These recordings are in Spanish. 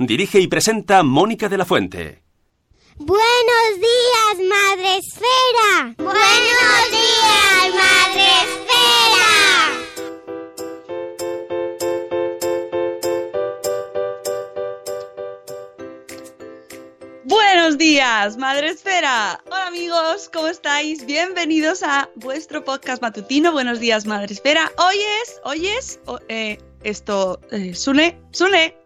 Dirige y presenta Mónica de la Fuente. Buenos días, Madre Esfera. Buenos días, Madre Esfera. Buenos días, Madre Esfera. Hola amigos, ¿cómo estáis? Bienvenidos a vuestro podcast matutino. Buenos días, Madre Esfera. Hoy es, hoy es, oh, eh, esto, eh, Sune, Sune,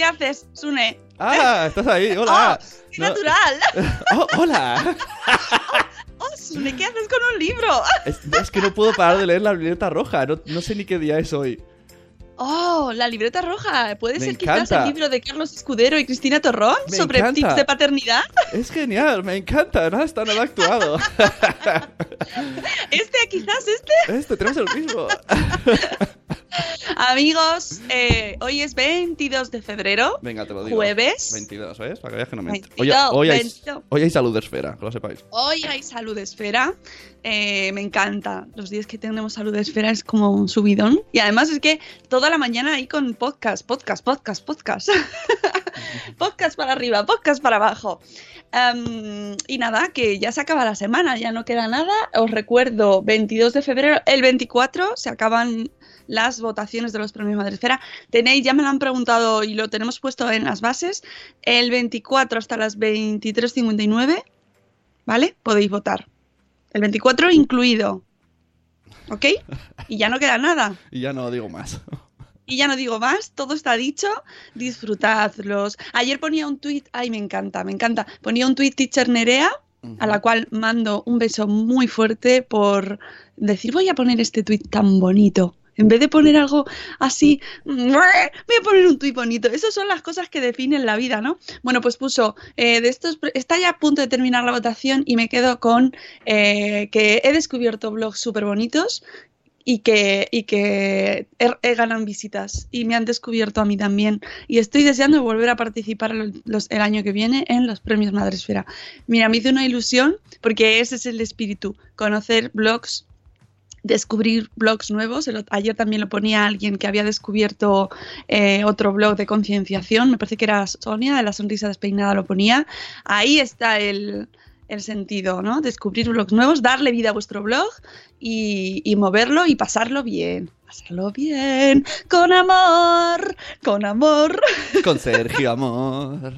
¿qué haces, Sune? Ah, estás ahí, hola. Oh, qué natural. Oh, hola. Oh, Sune, ¿qué haces con un libro? Es, es que no puedo parar de leer la libreta roja. No, no sé ni qué día es hoy. Oh, la libreta roja. ¿Puede Me ser quizás encanta. el libro de Carlos Escudero y Cristina Torrón Me sobre encanta. tips de paternidad? Es genial, me encanta. Nada está nada actuado. Este, quizás este. Este, tenemos el mismo. Amigos, eh, hoy es 22 de febrero. Venga, te lo digo. Jueves. 22, ¿ves? Para que veas que no miento. 22, Hoy, hoy, hay, 22. hoy hay salud de esfera, que lo sepáis. Hoy hay salud esfera. Eh, me encanta. Los días que tenemos salud esfera es como un subidón. Y además es que toda la mañana hay con podcast, podcast, podcast, podcast. podcast para arriba, podcast para abajo. Em, y nada, que ya se acaba la semana, ya no queda nada. Os recuerdo, 22 de febrero, el 24 se acaban las votaciones de los premios Madresfera. Tenéis, ya me lo han preguntado y lo tenemos puesto en las bases, el 24 hasta las 23.59, ¿vale? Podéis votar. El 24 incluido. ¿Ok? Y ya no queda nada. Y ya no digo más. Y ya no digo más, todo está dicho, disfrutadlos. Ayer ponía un tweet, ay, me encanta, me encanta. Ponía un tweet Teacher Nerea, a la cual mando un beso muy fuerte por decir, voy a poner este tweet tan bonito. En vez de poner algo así, voy a poner un tuit bonito. Esas son las cosas que definen la vida, ¿no? Bueno, pues puso, eh, de estos, está ya a punto de terminar la votación y me quedo con eh, que he descubierto blogs súper bonitos y que, y que he, he ganan visitas y me han descubierto a mí también. Y estoy deseando volver a participar el, año que viene en los premios Madresfera. Mira, me hizo una ilusión porque ese es el espíritu, conocer blogs descubrir blogs nuevos. El ayer también lo ponía alguien que había descubierto eh, otro blog de concienciación. Me parece que era Sonia de la sonrisa despeinada lo ponía. Ahí está el, el sentido, ¿no? Descubrir blogs nuevos, darle vida a vuestro blog y, y moverlo y pasarlo bien. Pasarlo bien, con amor, con amor. Con Sergio, amor.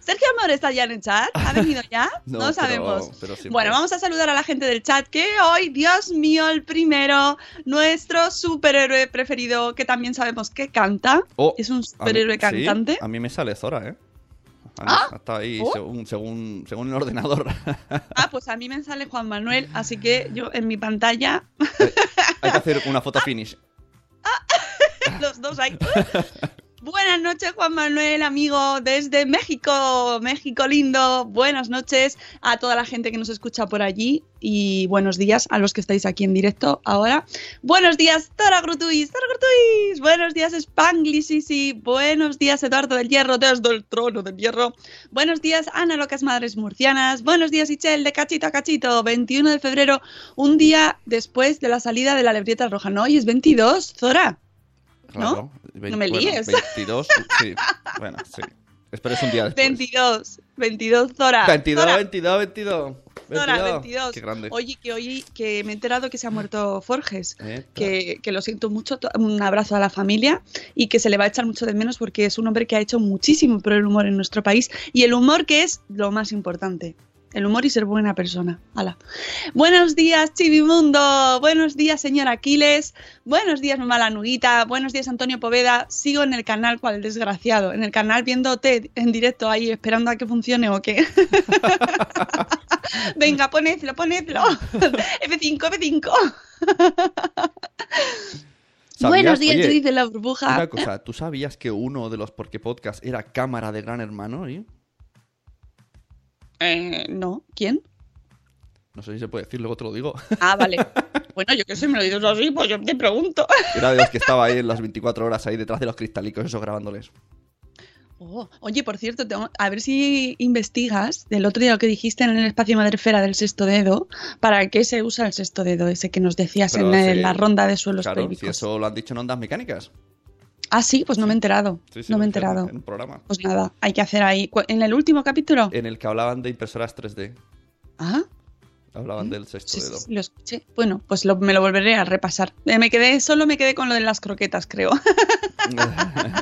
Sergio Amor está ya en el chat. ¿Ha venido ya? No, No, sabemos. pero bueno, vamos a saludar a la gente del chat que hoy, Dios mío, el primero, nuestro superhéroe preferido, que también sabemos que canta. Oh, es un A mí- superhéroe sí, cantante. a mí me sale Zora, ¿eh? Ah, Está ahí oh. según, según, según el ordenador. Ah, pues a mí me sale Juan Manuel, así que yo en mi pantalla, Hay que hacer una foto finish. los dos ahí. Buenas noches, Juan Manuel, amigo desde México, México lindo. Buenas noches a toda la gente que nos escucha por allí y buenos días a los que estáis aquí en directo ahora. Buenos días, Tora Grutuis, Tora Grutuis. Buenos días, Spanglish, sí, sí. Buenos días, Eduardo del Hierro, desde el trono del Hierro. Buenos días, Ana Locas Madres Murcianas. Buenos días, Ichel, de Cachito a Cachito. 21 de febrero, un día después de la salida de la Lebrieta Roja. No, y es 22, Zora. Claro. No me líes. 22, sí. Bueno, sí. Espero es un día después. 22, 22 Zora. 22, Zora. 22, 22. Zora, 22. Qué grande. Oye, que hoy que me he enterado que se ha muerto Forges, Eh, que, que lo siento mucho, un abrazo a la familia y que se le va a echar mucho de menos porque es un hombre que ha hecho muchísimo por el humor en nuestro país y el humor que es lo más importante. El humor y ser buena persona. Hala. Buenos días, Chivimundo. Buenos días, señor Aquiles. Buenos días, mamá la Nuguita. Buenos días, Antonio Poveda. Sigo en el canal, cual desgraciado. En el canal viéndote en directo ahí, esperando a que funcione o qué. Venga, ponedlo, ponedlo. F5, F5. ¿Sabías? Buenos días, Oye, Judith de la burbuja. Una cosa, ¿tú sabías que uno de los Porque Podcast era cámara de Gran Hermano? ¿eh? Eh, no, ¿quién? No sé si se puede decir, luego te lo digo. Ah, vale. Bueno, yo que sé, me lo dices así, pues yo te pregunto. Era de los que estaba ahí en las 24 horas ahí detrás de los cristalicos, eso grabándoles. Oh, oye, por cierto, tengo- a ver si investigas del otro día lo que dijiste en el espacio Madrefera del sexto dedo. ¿Para qué se usa el sexto dedo? Ese que nos decías Pero en sí, la ronda de suelos Claro, si pélvicos. eso lo han dicho en ondas mecánicas. Ah, sí, pues no me he enterado. Sí, sí, no me he enterado. En un programa. Pues nada, hay que hacer ahí. ¿En el último capítulo? En el que hablaban de impresoras 3D. Ah, Hablaban del sexto sí, dedo. sí, lo escuché. Bueno, pues lo- me lo volveré a repasar. Eh, Me quedé, solo me quedé con lo de las croquetas, creo.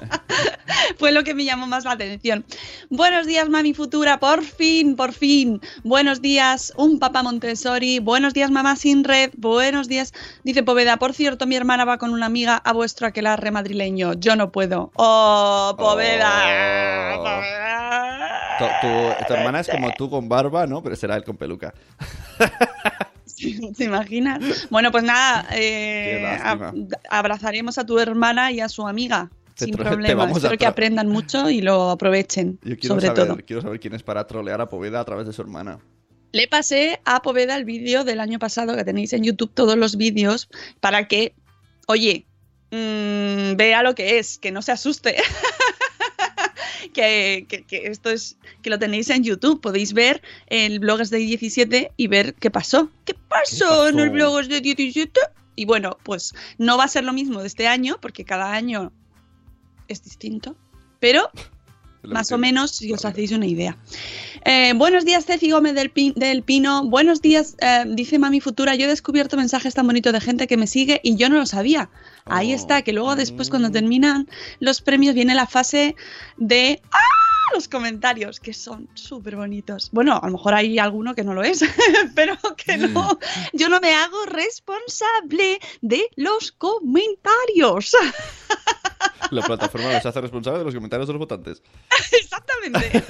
Que me llamó más la atención. Buenos días, mami futura, por fin, por fin. Buenos días, un papá Montessori. Buenos días, mamá sin red. Buenos días, dice Poveda. Por cierto, mi hermana va con una amiga a vuestro aquelarre madrileño. Yo no puedo. Oh, Poveda. Oh. Poveda. Tu, tu- tu hermana es como tú con barba, ¿no? Pero será él con peluca. ¿Te imaginas? Bueno, pues nada, eh, abrazaremos a tu hermana y a su amiga. Sin te problema. Espero que aprendan mucho y lo aprovechen, Yo quiero sobre saber, todo. quiero saber quién es para trolear a Poveda a través de su hermana. Le pasé a Poveda el vídeo del año pasado que tenéis en YouTube, todos los vídeos, para que, oye, mm, vea lo que es, que no se asuste. que, que- que esto es, que lo tenéis en YouTube, podéis ver el Blogs de 17 y ver qué pasó. ¿Qué pasó, en el pasó? Blogs de 17? Y bueno, pues no va a ser lo mismo de este año, porque cada año es distinto, pero más o menos si os hacéis una idea. Eh, buenos días, Ceci Gómez del, Pi- del Pino. Buenos días, eh, dice Mami Futura. Yo he descubierto mensajes tan bonitos de gente que me sigue y yo no lo sabía. Ahí Oh. está, que luego después cuando Mm. terminan los premios viene la fase de ¡Ah! los comentarios, que son súper bonitos. Bueno, a lo mejor hay alguno que no lo es, pero que no. Yo no me hago responsable de los comentarios. La plataforma nos hace responsable de los comentarios de los votantes. Exactamente.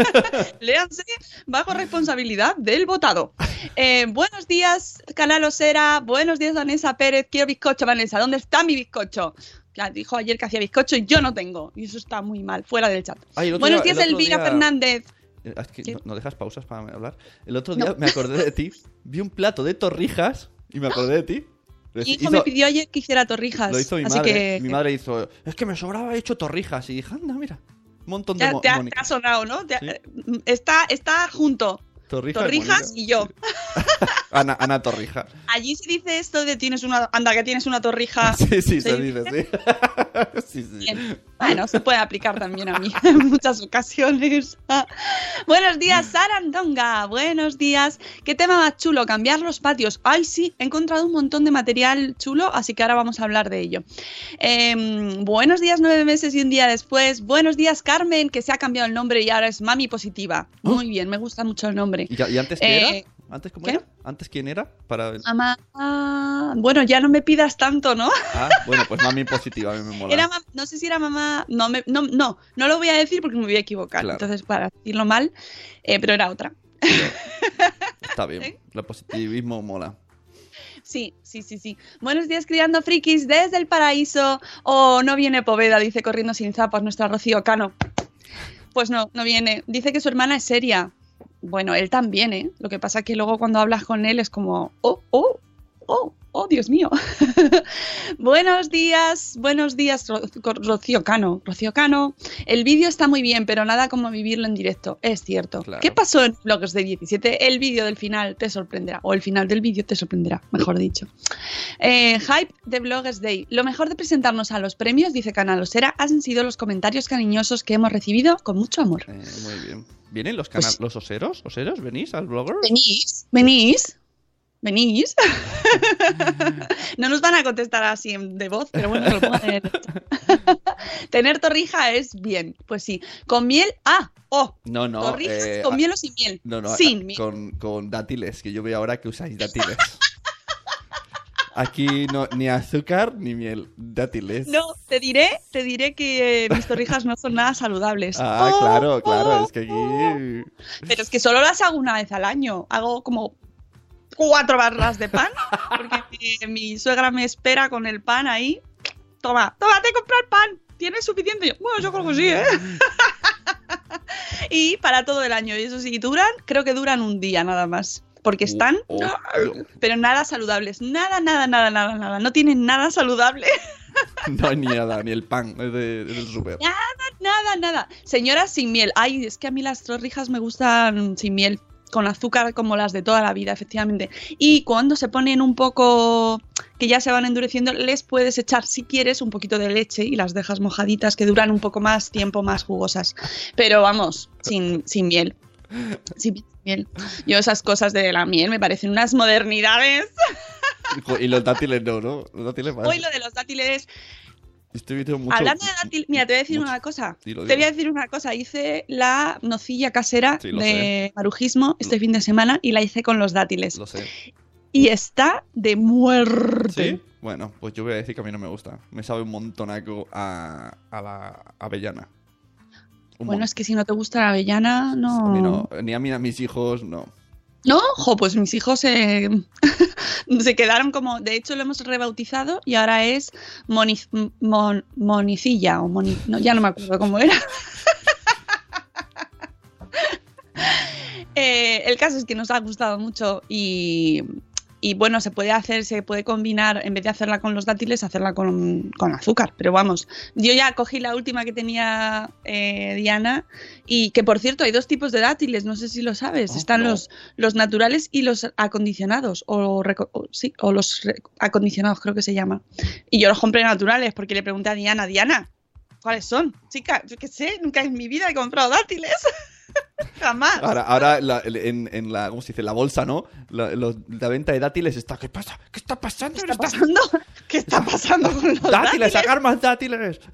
Léanse bajo responsabilidad del votado. Eh, buenos días, Canal Osera. Buenos días, Vanessa Pérez. Quiero bizcocho, Vanessa. ¿Dónde está mi bizcocho? Ya dijo ayer que hacía bizcocho y yo no tengo. Y eso está muy mal. Fuera del chat. Ay, Buenos día- días, el Elvira día- Fernández. Eh, es que ¿Qué? no, no dejas pausas para hablar. El otro No. día me acordé de ti, vi un plato de torrijas y me acordé de ti. Mi hijo hizo- me pidió ayer que hiciera torrijas. Lo hizo mi así madre. que Mi madre hizo, es que me sobraba hecho torrijas. Y dije, anda, mira, un montón de ya te, ha, te ha sonado, ¿no? Sí. eh, está, está junto. Torrijas, Torrijas y yo. Ana, Ana Torrija. Allí se dice esto de tienes una. Anda, que tienes una torrija. Sí, sí, se ¿Se dice, sí. sí, sí. Bien. Bueno, se puede aplicar también a mí en muchas ocasiones. Buenos días, Sarandonga. Buenos días. ¿Qué tema más chulo? Cambiar los patios. Ay, sí, he encontrado un montón de material chulo, así que ahora vamos a hablar de ello. Em, buenos días, nueve meses y un día después. Buenos días, Carmen, que se ha cambiado el nombre y ahora es Mami Positiva. Muy bien, me gusta mucho el nombre. ¿Y, antes qué Eh, era? ¿Antes cómo ¿qué? era? ¿Antes quién era? Para... Mamá, bueno, ya no me pidas tanto, ¿no? Ah, bueno, pues mami positiva, a mí me mola. Era mam- no sé si era mamá. No, me- no, no, no lo voy a decir porque me voy a equivocar. Claro. Entonces, para decirlo mal, eh, pero era otra. Está bien. ¿Eh? El positivismo mola. Sí, sí, sí, sí. Buenos días, criando frikis desde el paraíso. O no viene Poveda, dice corriendo sin zapas nuestra Rocío Cano. Pues no, no viene. Dice que su hermana es seria. Bueno, él también, ¿eh? Lo que pasa es que luego cuando hablas con él es como, oh, oh, oh, oh, Dios mío. buenos días, buenos días, Ro- Rocío Cano. Rocío Cano, el vídeo está muy bien, pero nada como vivirlo en directo. Es cierto. Claro. ¿Qué pasó en Blogs de 17? El vídeo del final te sorprenderá, o el final del vídeo te sorprenderá, mejor dicho. Eh, hype de Bloggers Day. Lo mejor de presentarnos a los premios, dice Canalosera, han sido los comentarios cariñosos que hemos recibido con mucho amor. Eh, muy bien. ¿Vienen los, Pues- los oseros? ¿Oseros? ¿Venís al blogger? Venís, venís, venís. no nos van a contestar así de voz, pero bueno, lo en esto. Tener torrija es bien, pues sí. Con miel, ah, oh, No, no. torrijas eh, con a- miel o sin miel. No, no. sin a- miel. con, con dátiles, que yo veo ahora que usáis dátiles. Aquí no, ni azúcar ni miel. Dátiles. No, te diré, te diré que eh, mis torrijas no son nada saludables. Ah, Oh, claro, claro. oh, Es que aquí. oh. Pero es que solo las hago una vez al año. Hago como cuatro barras de pan, porque mi, mi suegra me espera con el pan ahí. Toma, toma, te he comprado el pan. ¿Tienes suficiente? Yo, bueno, yo creo que sí, ¿eh? y para todo el año. Y eso sí, duran, creo que duran un día nada más. Porque están, Oh, oh. pero nada saludables. Nada, nada, nada, nada, nada. No tienen nada saludable. No hay ni nada, ni el pan es de- del súper. Nada, nada, nada. Señoras sin miel. Ay, es que a mí las torrijas me gustan sin miel, con azúcar como las de toda la vida, efectivamente. Y cuando se ponen un poco que ya se van endureciendo, les puedes echar, si quieres, un poquito de leche y las dejas mojaditas que duran un poco más tiempo, más jugosas. Pero vamos, sin, sin miel. Sin miel. Yo esas cosas de la miel me parecen unas modernidades. Y los dátiles no, ¿no? Los dátiles más. Hoy lo de los dátiles Mucho. Hablando de dátil, mira, te voy a decir mucho. una cosa. Te voy a decir una cosa. Hice la nocilla casera Sí, de marujismo este fin de semana y la hice con los dátiles. Lo sé. Y está de muerte. ¿Sí? Bueno, pues yo voy a decir que a mí no me gusta. Me sabe un montonaco a, a la avellana. Un Bueno, mon- es que si no te gusta la avellana, no. A mí no. Ni a mí ni a mis hijos, no. No, jo, pues mis hijos se, se quedaron como. De hecho, lo hemos rebautizado y ahora es moniz- mon- monicilla o moni- no, ya no me acuerdo cómo era. Eh, el caso es que nos ha gustado mucho y, y bueno, se puede hacer, se puede combinar, en vez de hacerla con los dátiles, hacerla con, con azúcar. Pero vamos, yo ya cogí la última que tenía eh, Diana y que por cierto hay dos tipos de dátiles, no sé si lo sabes. Oh, Están no. los, los naturales y los acondicionados, o, sí, o los acondicionados creo que se llama. Y yo los compré naturales porque le pregunté a Diana, Diana, ¿cuáles son? Chica, yo qué sé, nunca en mi vida he comprado dátiles. Jamás. Ahora, ahora la- en, en la, ¿cómo se dice? La bolsa, ¿no? La, los- la venta de dátiles está. ¿Qué pasa? ¿Qué está pasando? ¿Qué está pasando? ¿Qué está pasando con los ¡Dátiles! dátiles? ¡Sacar más dátiles!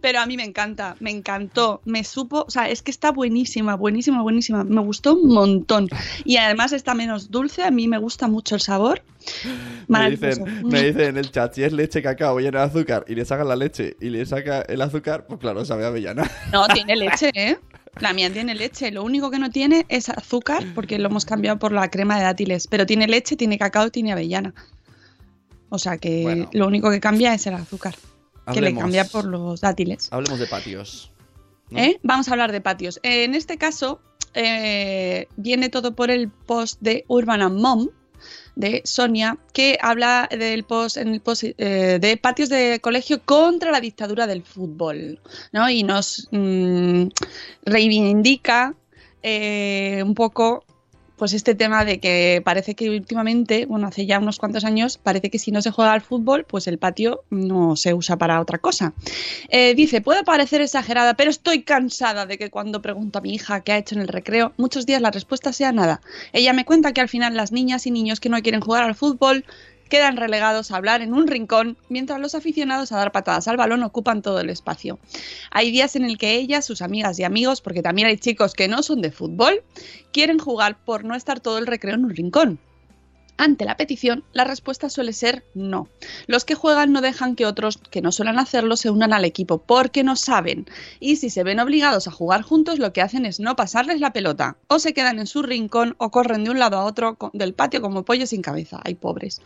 Pero a mí me encanta, me encantó, me supo, o sea, es que está buenísima, buenísima, buenísima, me gustó un montón. Y además está menos dulce, a mí me gusta mucho el sabor. Me Maravilloso. dicen, me dicen en el chat, si es leche cacao llena de azúcar y le sacan la leche y le saca el azúcar, pues claro, sabe a avellana. No, tiene leche, ¿eh? La mía tiene leche. Lo único que no tiene es azúcar, porque lo hemos cambiado por la crema de dátiles. Pero tiene leche, tiene cacao, tiene avellana. O sea que Bueno. lo único que cambia es el azúcar, que le cambia por los dátiles. Hablemos de patios. ¿no? ¿Eh? Vamos a hablar de patios. En este caso, eh, viene todo por el post de Urban and Mom de Sonia, que habla del post, en el eh, de patios de colegio contra la dictadura del fútbol, ¿no? Y nos mm, reivindica eh, un poco pues este tema de que parece que últimamente, bueno, hace ya unos cuantos años, parece que si no se juega al fútbol, pues el patio no se usa para otra cosa. Eh, dice, puede parecer exagerada, pero estoy cansada de que cuando pregunto a mi hija qué ha hecho en el recreo, muchos días la respuesta sea nada. Ella me cuenta que al final las niñas y niños que no quieren jugar al fútbol quedan relegados a hablar en un rincón, mientras los aficionados a dar patadas al balón ocupan todo el espacio. Hay días en el que ella, sus amigas y amigos, porque también hay chicos que no son de fútbol, quieren jugar por no estar todo el recreo en un rincón. Ante la petición, la respuesta suele ser no. Los que juegan no dejan que otros que no suelen hacerlo se unan al equipo porque no saben. Y si se ven obligados a jugar juntos, lo que hacen es no pasarles la pelota. O se quedan en su rincón o corren de un lado a otro del patio como pollo sin cabeza. Ay, pobres.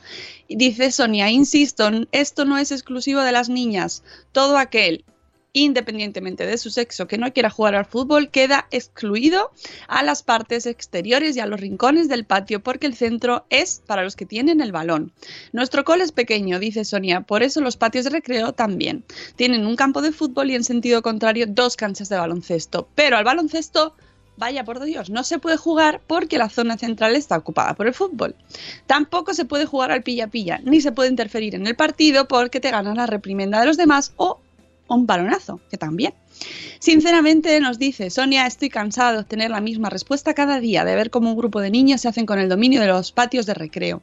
Y dice Sonia, insisto, esto no es exclusivo de las niñas. Todo aquel independientemente de su sexo, que no quiera jugar al fútbol, queda excluido a las partes exteriores y a los rincones del patio porque el centro es para los que tienen el balón. Nuestro cole es pequeño, dice Sonia, por eso los patios de recreo también. Tienen un campo de fútbol y en sentido contrario dos canchas de baloncesto. Pero al baloncesto vaya por Dios, no se puede jugar porque la zona central está ocupada por el fútbol. Tampoco se puede jugar al pilla-pilla, ni se puede interferir en el partido porque te ganan la reprimenda de los demás o un balonazo, que también. Sinceramente nos dice Sonia, estoy cansada de obtener la misma respuesta cada día, de ver cómo un grupo de niños se hacen con el dominio de los patios de recreo.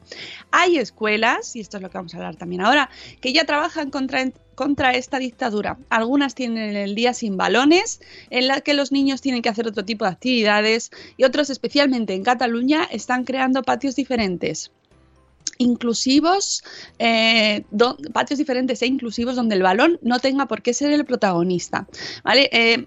Hay escuelas, y esto es lo que vamos a hablar también ahora, que ya trabajan contra, contra esta dictadura. Algunas tienen el día sin balones, en la que los niños tienen que hacer otro tipo de actividades, y otros, especialmente en Cataluña, están creando patios diferentes inclusivos, eh, patios diferentes e inclusivos donde el balón no tenga por qué ser el protagonista. ¿vale? Eh,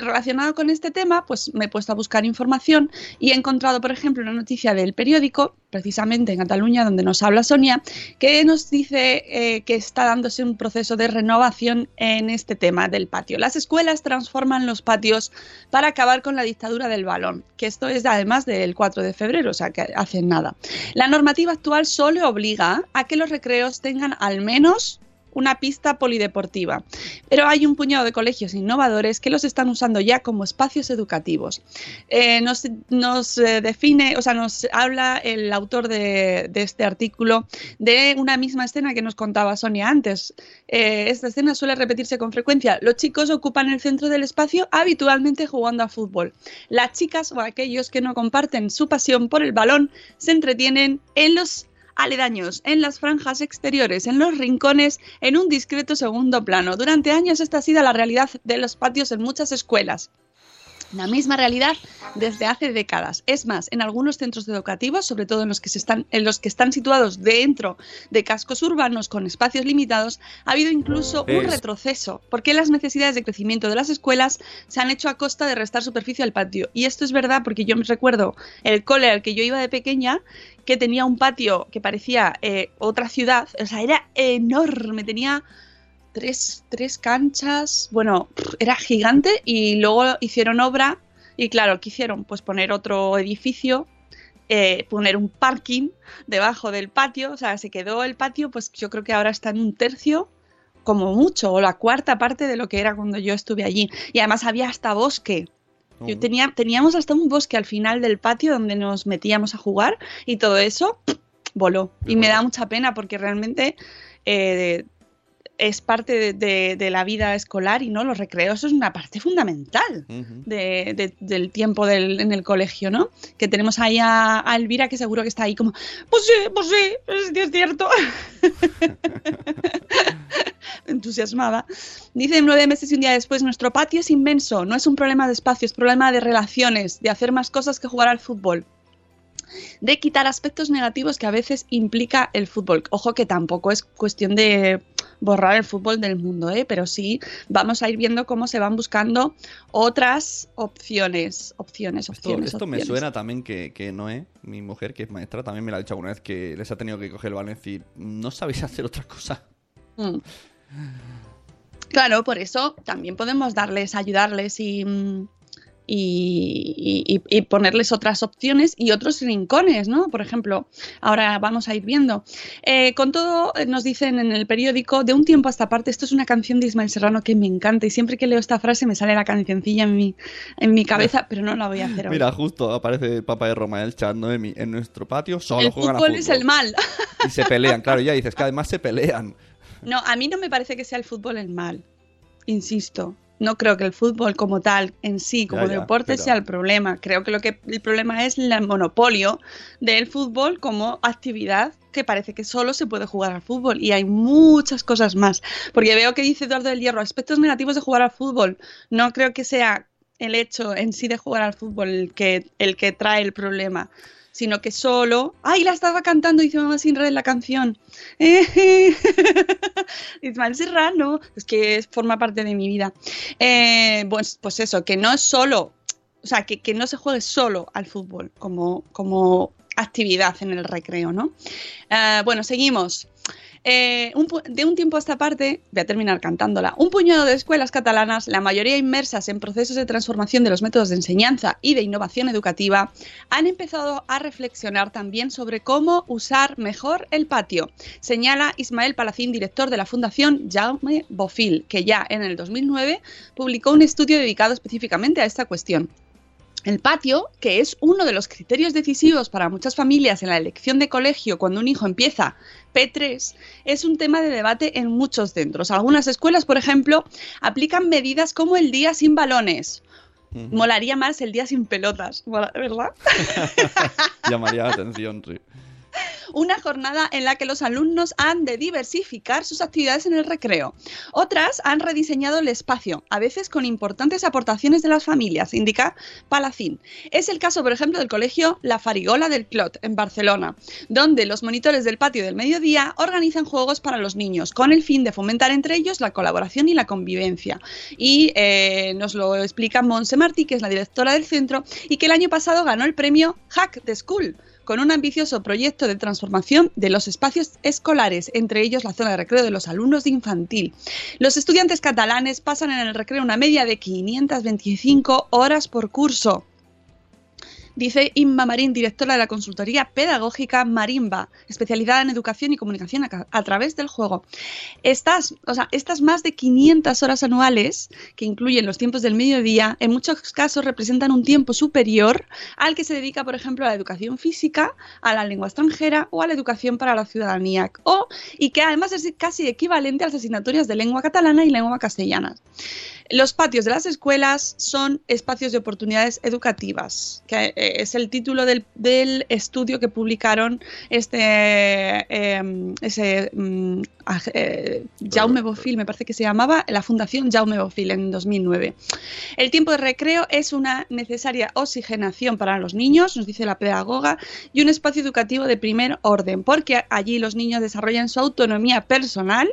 relacionado con este tema, pues me he puesto a buscar información y he encontrado, por ejemplo, una noticia del periódico, precisamente en Cataluña, donde nos habla Sonia, que nos dice eh, que está dándose un proceso de renovación en este tema del patio. Las escuelas transforman los patios para acabar con la dictadura del balón, que esto es además del 4 de febrero, o sea que hacen nada. La normativa actual solo obliga a que los recreos tengan al menos una pista polideportiva. Pero hay un puñado de colegios innovadores que los están usando ya como espacios educativos. Eh, nos, eh, define, o sea, nos habla el autor de, este artículo de una misma escena que nos contaba Sonia antes. Eh, esta escena suele repetirse con frecuencia. Los chicos ocupan el centro del espacio habitualmente jugando a fútbol. Las chicas o aquellos que no comparten su pasión por el balón se entretienen en los aledaños, en las franjas exteriores, en los rincones, en un discreto segundo plano. Durante años esta ha sido la realidad de los patios en muchas escuelas. La misma realidad desde hace décadas. Es más, en algunos centros educativos, sobre todo en los que, se están, en los que están situados dentro de cascos urbanos con espacios limitados, ha habido incluso un retroceso, porque las necesidades de crecimiento de las escuelas se han hecho a costa de restar superficie al patio. Y esto es verdad porque yo me recuerdo el cole al que yo iba de pequeña que tenía un patio que parecía eh, otra ciudad, o sea, era enorme, tenía tres, tres canchas, bueno, era gigante y luego hicieron obra y claro, quisieron pues poner otro edificio, eh, poner un parking debajo del patio, o sea, se quedó el patio, pues yo creo que ahora está en un tercio como mucho, o la cuarta parte de lo que era cuando yo estuve allí. Y además había hasta bosque. Yo tenía, teníamos hasta un bosque al final del patio donde nos metíamos a jugar y todo eso voló. Y me da mucha pena porque realmente eh, es parte de, la vida escolar y no los recreos es una parte fundamental del tiempo en el colegio, ¿no? Que tenemos ahí a, Elvira que seguro que está ahí como, pues sí, pues sí, es cierto. entusiasmada. Dice nueve meses y un día después, nuestro patio es inmenso, no es un problema de espacio, es problema de relaciones, de hacer más cosas que jugar al fútbol de quitar aspectos negativos que a veces implica el fútbol. Ojo que tampoco es cuestión de borrar el fútbol del mundo, ¿eh? pero sí vamos a ir viendo cómo se van buscando otras opciones, opciones, opciones. Esto, me suena también que, que Noé, mi mujer, que es maestra, también me lo ha dicho alguna vez que les ha tenido que coger el balón y decir, no sabéis hacer otra cosa. Mm. Claro, por eso también podemos darles, ayudarles y, y, ponerles otras opciones y otros rincones, ¿no? Por ejemplo, ahora vamos a ir viendo. Eh, con todo, eh, nos dicen en el periódico, de un tiempo a esta parte, esto es una canción de Ismael Serrano que me encanta y siempre que leo esta frase me sale la cancioncilla en mi, en mi cabeza, pero no la voy a hacer hoy. Mira, justo aparece el Papa de Roma, el chat Noemi, en nuestro patio solo el juegan fútbol a es el mal. Y se pelean, claro, ya dices que además se pelean. No, a mí no me parece que sea el fútbol el mal, insisto no creo que el fútbol como tal en sí, como deporte, sea el problema. Creo que lo que el problema es el monopolio del fútbol como actividad que parece que solo se puede jugar al fútbol y hay muchas cosas más. Porque veo que dice Eduardo del Hierro, aspectos negativos de jugar al fútbol. No creo que sea el hecho en sí de jugar al fútbol el que, el que trae el problema. Sino que solo. ¡Ay, la estaba cantando! Dice Mamá Sin Red la canción. Eh, Ismael Serrano, es que forma parte de mi vida. Eh, pues, pues eso, que no es solo. O sea, que, que no se juegue solo al fútbol como, como actividad en el recreo, ¿no? Eh, bueno, seguimos. Eh, de un tiempo a esta parte, voy a terminar cantándola, un puñado de escuelas catalanas, la mayoría inmersas en procesos de transformación de los métodos de enseñanza y de innovación educativa, han empezado a reflexionar también sobre cómo usar mejor el patio, señala Ismael Palacín, director de la Fundación Jaume Bofill, que ya en el 2009 publicó un estudio dedicado específicamente a esta cuestión. El patio, que es uno de los criterios decisivos para muchas familias en la elección de colegio cuando un hijo empieza P3, es un tema de debate en muchos centros. Algunas escuelas, por ejemplo, aplican medidas como el día sin balones. Molaría más el día sin pelotas, ¿verdad? Llamaría la atención, sí. Una jornada en la que los alumnos han de diversificar sus actividades en el recreo. Otras han rediseñado el espacio, a veces con importantes aportaciones de las familias, indica Palacín. Es el caso, por ejemplo, del colegio La Farigola del Clot, en Barcelona, donde los monitores del patio del mediodía organizan juegos para los niños, con el fin de fomentar entre ellos la colaboración y la convivencia. Y eh, nos lo explica Monse Martí, que es la directora del centro, y que el año pasado ganó el premio Hack the School con un ambicioso proyecto de transformación de los espacios escolares, entre ellos la zona de recreo de los alumnos de infantil. Los estudiantes catalanes pasan en el recreo una media de 525 horas por curso. Dice Inma Marín, directora de la consultoría pedagógica Marimba, especializada en educación y comunicación a, través del juego. Estas, o sea, estas más de 500 horas anuales, que incluyen los tiempos del mediodía, en muchos casos representan un tiempo superior al que se dedica, por ejemplo, a la educación física, a la lengua extranjera o a la educación para la ciudadanía, o, y que además es casi equivalente a las asignaturas de lengua catalana y lengua castellana. Los patios de las escuelas son espacios de oportunidades educativas, que eh, es el título del, del estudio que publicaron este eh, ese mm, eh, Jaume Bofill, me parece que se llamaba, la Fundación Jaume Bofill en 2009. El tiempo de recreo es una necesaria oxigenación para los niños, nos dice la pedagoga, y un espacio educativo de primer orden, porque allí los niños desarrollan su autonomía personal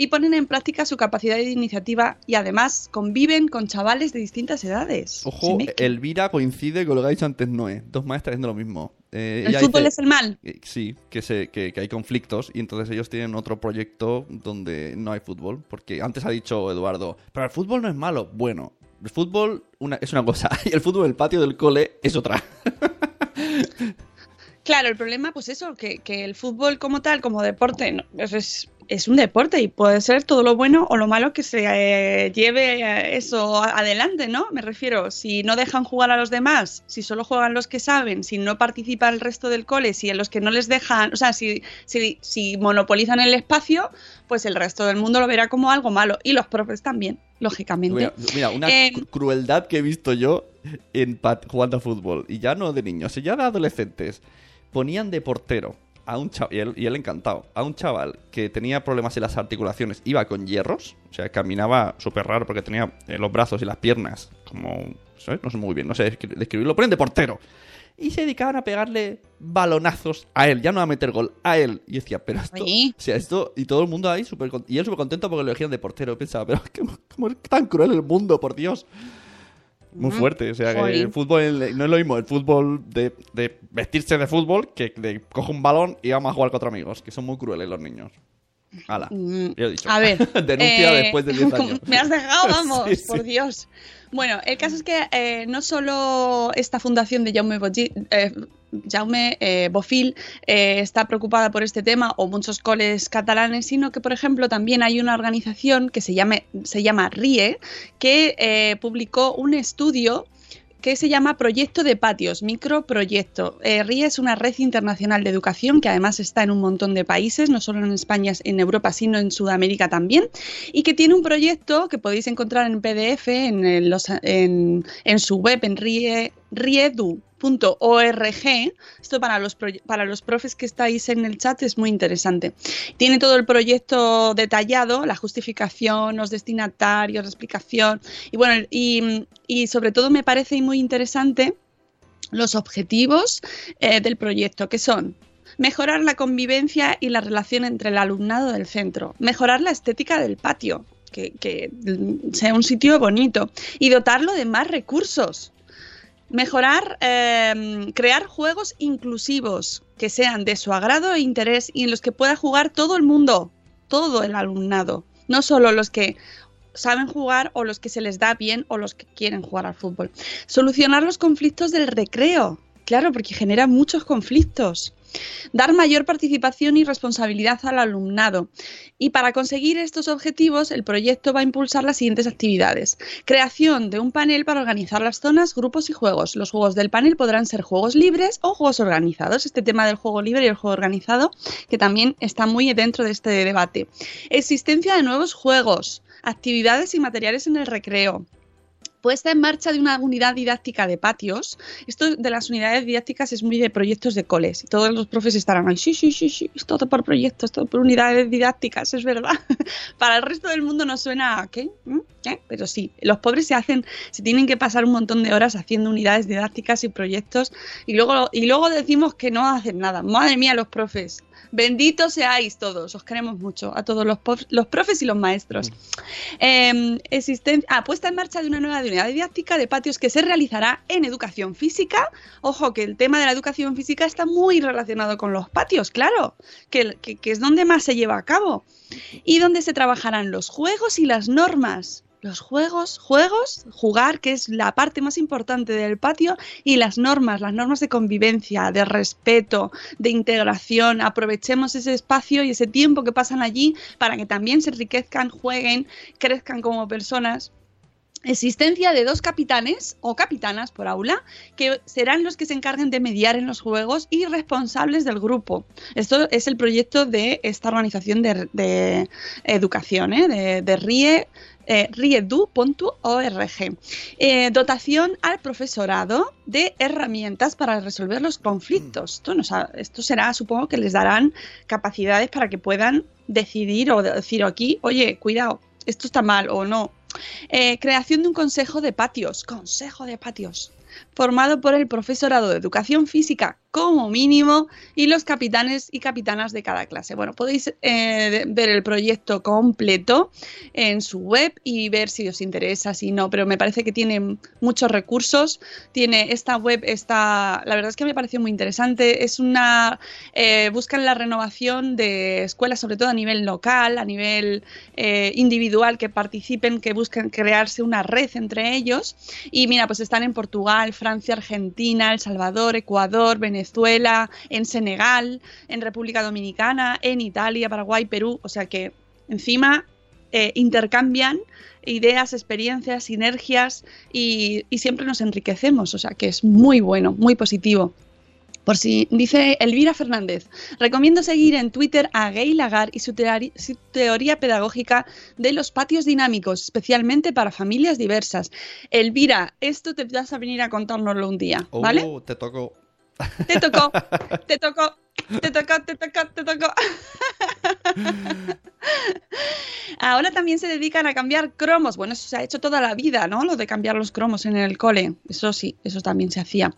y ponen en práctica su capacidad de iniciativa y además conviven con chavales de distintas edades. Ojo, Elvira coincide con lo que ha dicho antes Noé. Dos maestras haciendo lo mismo. Eh, ¿El fútbol dice- es el mal? eh, Sí, que, se, que, que hay conflictos y entonces ellos tienen otro proyecto donde no hay fútbol. Porque antes ha dicho Eduardo, pero el fútbol no es malo. Bueno, el fútbol una, es una cosa y el fútbol en el patio del cole es otra. Claro, el problema, pues eso, que, que el fútbol como tal, como deporte, no, es, es un deporte y puede ser todo lo bueno o lo malo que se eh, lleve eh, eso adelante, ¿no? Me refiero, si no dejan jugar a los demás, si solo juegan los que saben, si no participa el resto del cole, si a los que no les dejan, o sea, si, si, si monopolizan el espacio, pues el resto del mundo lo verá como algo malo y los profes también, lógicamente. Mira, mira, una Eh, cru- crueldad que he visto yo en jugando a fútbol. Y ya no de niños, ya de adolescentes. Ponían de portero a un chaval, y él, y él encantado, a un chaval que tenía problemas en las articulaciones, iba con hierros, o sea, caminaba súper raro porque tenía eh, los brazos y las piernas como... ¿sabes? No sé muy bien, no sé descri- describirlo. Ponen de portero. Y se dedicaban a pegarle balonazos a él, ya no a meter gol, a él. Y decía, pero esto... O sea, esto... Y todo el mundo ahí súper... Y él súper contento porque lo elegían de portero. Pensaba, pero ¿cómo, cómo es tan cruel el mundo, por Dios? Muy fuerte, o sea, que el fútbol no es lo mismo el fútbol de, de vestirse de fútbol que de coge un balón y vamos a jugar con otros amigos, que son muy crueles los niños. Hala, Mm, ya he dicho. A ver. Denuncia eh, después de 10 años. Me has dejado, vamos, Sí, sí. por Dios. Bueno, el caso es que eh, no solo esta fundación de Jaume, eh, Jaume Bofill eh, está preocupada por este tema o muchos coles catalanes, sino que, por ejemplo, también hay una organización que se, llame, se llama RIE, que publicó un estudio que se llama Proyecto de Patios, microproyecto. Eh, RIE es una red internacional de educación que además está en un montón de países, no solo en España, en Europa, sino en Sudamérica también, y que tiene un proyecto que podéis encontrar en PDF en, el- los- en- en su web, en rie, riedu.org. Esto para los, para los profes que estáis en el chat es muy interesante. Tiene todo el proyecto detallado, la justificación, los destinatarios, la explicación. Y bueno, y, y sobre todo me parece muy interesante los objetivos eh, del proyecto, que son mejorar la convivencia y la relación entre el alumnado del centro, mejorar la estética del patio, que, que sea un sitio bonito, y dotarlo de más recursos. Mejorar, eh, crear juegos inclusivos que sean de su agrado e interés y en los que pueda jugar todo el mundo, todo el alumnado, no solo los que saben jugar o los que se les da bien o los que quieren jugar al fútbol. Solucionar los conflictos del recreo, claro, porque genera muchos conflictos. Dar mayor participación y responsabilidad al alumnado. Y para conseguir estos objetivos, el proyecto va a impulsar las siguientes actividades. Creación de un panel para organizar las zonas, grupos y juegos. Los juegos del panel podrán ser juegos libres o juegos organizados. Este tema del juego libre y el juego organizado, que también está muy dentro de este debate. Existencia de nuevos juegos, actividades y materiales en el recreo puesta en marcha de una unidad didáctica de patios. Esto de las unidades didácticas es muy de proyectos de coles. Y todos los profes estarán ahí, sí, sí, sí, sí, es todo por proyectos, todo por unidades didácticas, es verdad. Para el resto del mundo no suena. ¿Mm? ¿Qué? Pero sí, los pobres se hacen, se tienen que pasar un montón de horas haciendo unidades didácticas y proyectos y luego, y luego decimos que no hacen nada. Madre mía, los profes. Benditos seáis todos, os queremos mucho, a todos los, los profes y los maestros. Eh, existen, ah, puesta en marcha de una nueva unidad didáctica de patios que se realizará en educación física. Ojo, que el tema de la educación física está muy relacionado con los patios, claro, que, que, que es donde más se lleva a cabo. Y donde se trabajarán los juegos y las normas los juegos, juegos, jugar, que es la parte más importante del patio, y las normas, las normas de convivencia, de respeto, de integración. Aprovechemos ese espacio y ese tiempo que pasan allí para que también se enriquezcan, jueguen, crezcan como personas. Existencia de dos capitanes o capitanas por aula que serán los que se encarguen de mediar en los juegos y responsables del grupo. Esto es el proyecto de esta organización de, de educación, ¿eh? de, de RIE eh, riedu.org. Eh, dotación al profesorado de herramientas para resolver los conflictos. Esto, nos ha, esto será, supongo que les darán capacidades para que puedan decidir o decir aquí, oye, cuidado, esto está mal o no. Eh, creación de un consejo de patios. Consejo de patios formado por el profesorado de educación física como mínimo y los capitanes y capitanas de cada clase. Bueno, podéis eh, ver el proyecto completo en su web y ver si os interesa, si no, pero me parece que tiene muchos recursos. Tiene esta web, está, la verdad es que me pareció muy interesante. Es una, eh, buscan la renovación de escuelas, sobre todo a nivel local, a nivel eh, individual, que participen, que busquen crearse una red entre ellos. Y mira, pues están en Portugal, Francia, Argentina, El Salvador, Ecuador, Venezuela Venezuela, en Senegal, en República Dominicana, en Italia, Paraguay, Perú. O sea que encima eh, intercambian ideas, experiencias, sinergias y, y siempre nos enriquecemos. O sea que es muy bueno, muy positivo. Por si dice Elvira Fernández, recomiendo seguir en Twitter a Gay Lagar y su, teoría, su teoría pedagógica de los patios dinámicos, especialmente para familias diversas. Elvira, esto te vas a venir a contárnoslo un día, ¿vale? Oh, te toco. Te tocó, te tocó, te tocó, te tocó, te tocó. Ahora también se dedican a cambiar cromos. Bueno, eso se ha hecho toda la vida, ¿no? Lo de cambiar los cromos en el cole. Eso sí, eso también se hacía.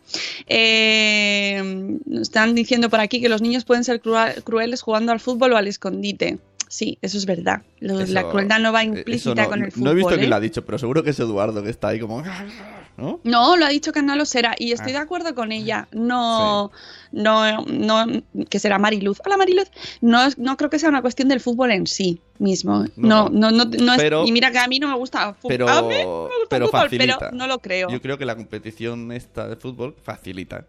Eh, están diciendo por aquí que los niños pueden ser crueles jugando al fútbol o al escondite. Sí, eso es verdad. Lo, Eso- la crueldad no va implícita eso no, con el fútbol. No he visto ¿eh? quién lo ha dicho, pero seguro que es Eduardo que está ahí como. ¿No? No, lo ha dicho que no lo será y estoy Ah. de acuerdo con ella. No, no, no, que será Mariluz. Hola Mariluz. No, no creo que sea una cuestión del fútbol en sí mismo. No, no, no, no es- y mira que a mí no me gusta. Pero, a mí me gusta el pero fútbol, facilita. pero no lo creo. Yo creo que la competición esta de fútbol facilita.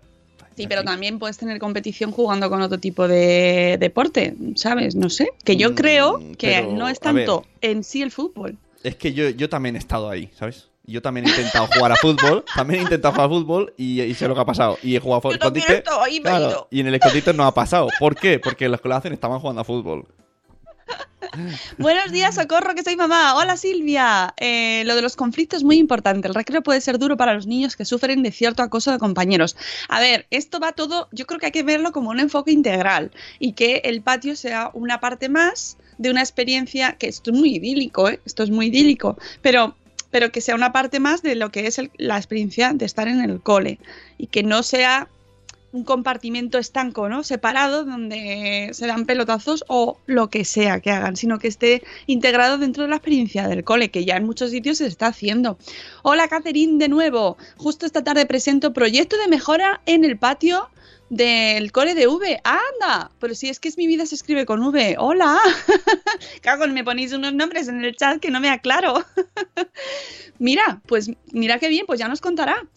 Sí, pero también puedes tener competición jugando con otro tipo de deporte, ¿sabes? No sé. Que yo Mm, creo que pero, no es ver. tanto en sí el fútbol. Es que yo, yo también he estado ahí, ¿sabes? Yo también he intentado jugar a fútbol, también he intentado jugar a fútbol y, y sé lo que ha pasado. Y he jugado a me he ido. y en el escondite no ha pasado. ¿Por qué? Porque los que lo hacen estaban jugando a fútbol. Buenos días, socorro, que soy mamá. Hola Silvia. Eh, lo de los conflictos es muy importante. El recreo puede ser duro para los niños que sufren de cierto acoso de compañeros. A ver, esto va todo, yo creo que hay que verlo como un enfoque integral y que el patio sea una parte más de una experiencia que esto es muy idílico, ¿eh? esto es muy idílico, pero pero que sea una parte más de lo que es la experiencia de estar en el cole y que no sea un compartimento estanco, ¿no? Separado donde se dan pelotazos o lo que sea que hagan, sino que esté integrado dentro de la experiencia del cole, que ya en muchos sitios se está haciendo. Hola, Catherine, de nuevo. Justo esta tarde presento proyecto de mejora en el patio del cole de V. ¡Anda! Pero si es que es mi vida se escribe con V. ¡Hola! Cago, me ponéis unos nombres en el chat que no me aclaro. mira, pues mira qué bien, pues ya nos contará.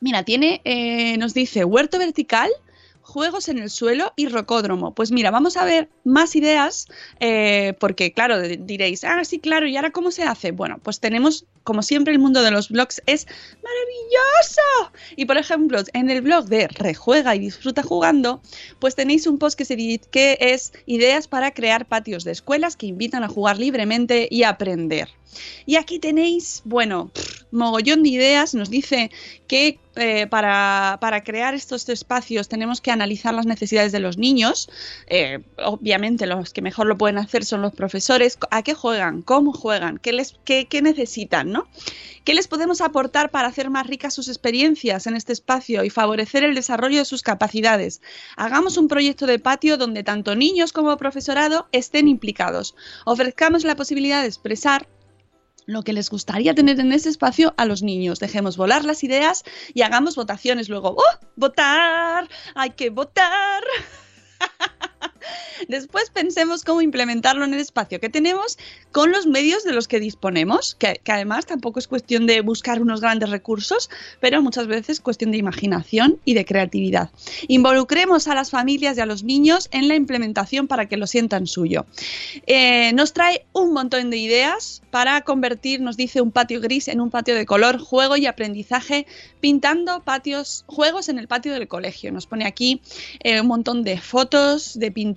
Mira, tiene, eh, nos dice huerto vertical, juegos en el suelo y rocódromo. Pues mira, vamos a ver más ideas, eh, porque claro, di- diréis, ah, sí, claro, ¿y ahora cómo se hace? Bueno, pues tenemos, como siempre, el mundo de los blogs es maravilloso. Y por ejemplo, en el blog de Rejuega y Disfruta Jugando, pues tenéis un post que, se, es ideas para crear patios de escuelas que invitan a jugar libremente y aprender. Y aquí tenéis, bueno, mogollón de ideas. Nos dice que eh, para, para crear estos espacios tenemos que analizar las necesidades de los niños. Eh, obviamente los que mejor lo pueden hacer son los profesores. ¿A qué juegan? ¿Cómo juegan? ¿Qué, les, qué, qué necesitan? ¿no? ¿Qué les podemos aportar para hacer más ricas sus experiencias en este espacio y favorecer el desarrollo de sus capacidades? Hagamos un proyecto de patio donde tanto niños como profesorado estén implicados. Ofrezcamos la posibilidad de expresar lo que les gustaría tener en ese espacio a los niños. Dejemos volar las ideas y hagamos votaciones luego. ¡Oh! ¡Votar! ¡Hay que votar! Después pensemos cómo implementarlo en el espacio que tenemos con los medios de los que disponemos, que, además tampoco es cuestión de buscar unos grandes recursos, pero muchas veces es cuestión de imaginación y de creatividad. Involucremos a las familias y a los niños en la implementación para que lo sientan suyo. Eh, nos trae un montón de ideas para convertir, nos dice, un patio gris en un patio de color, juego y aprendizaje, pintando patios, juegos en el patio del colegio. Nos pone aquí eh, un montón de fotos, de pinturas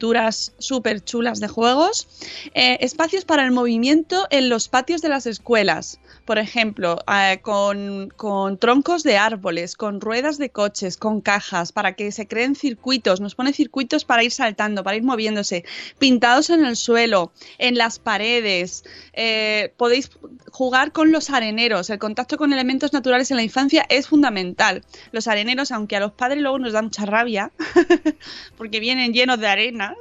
súper chulas de juegos, eh, espacios para el movimiento en los patios de las escuelas. Por ejemplo, eh, con, con troncos de árboles, con ruedas de coches, con cajas, para que se creen circuitos. Nos pone circuitos para ir saltando, para ir moviéndose, pintados en el suelo, en las paredes. Eh, podéis jugar con los areneros. El contacto con elementos naturales en la infancia es fundamental. Los areneros, aunque a los padres luego nos da mucha rabia, porque vienen llenos de arena.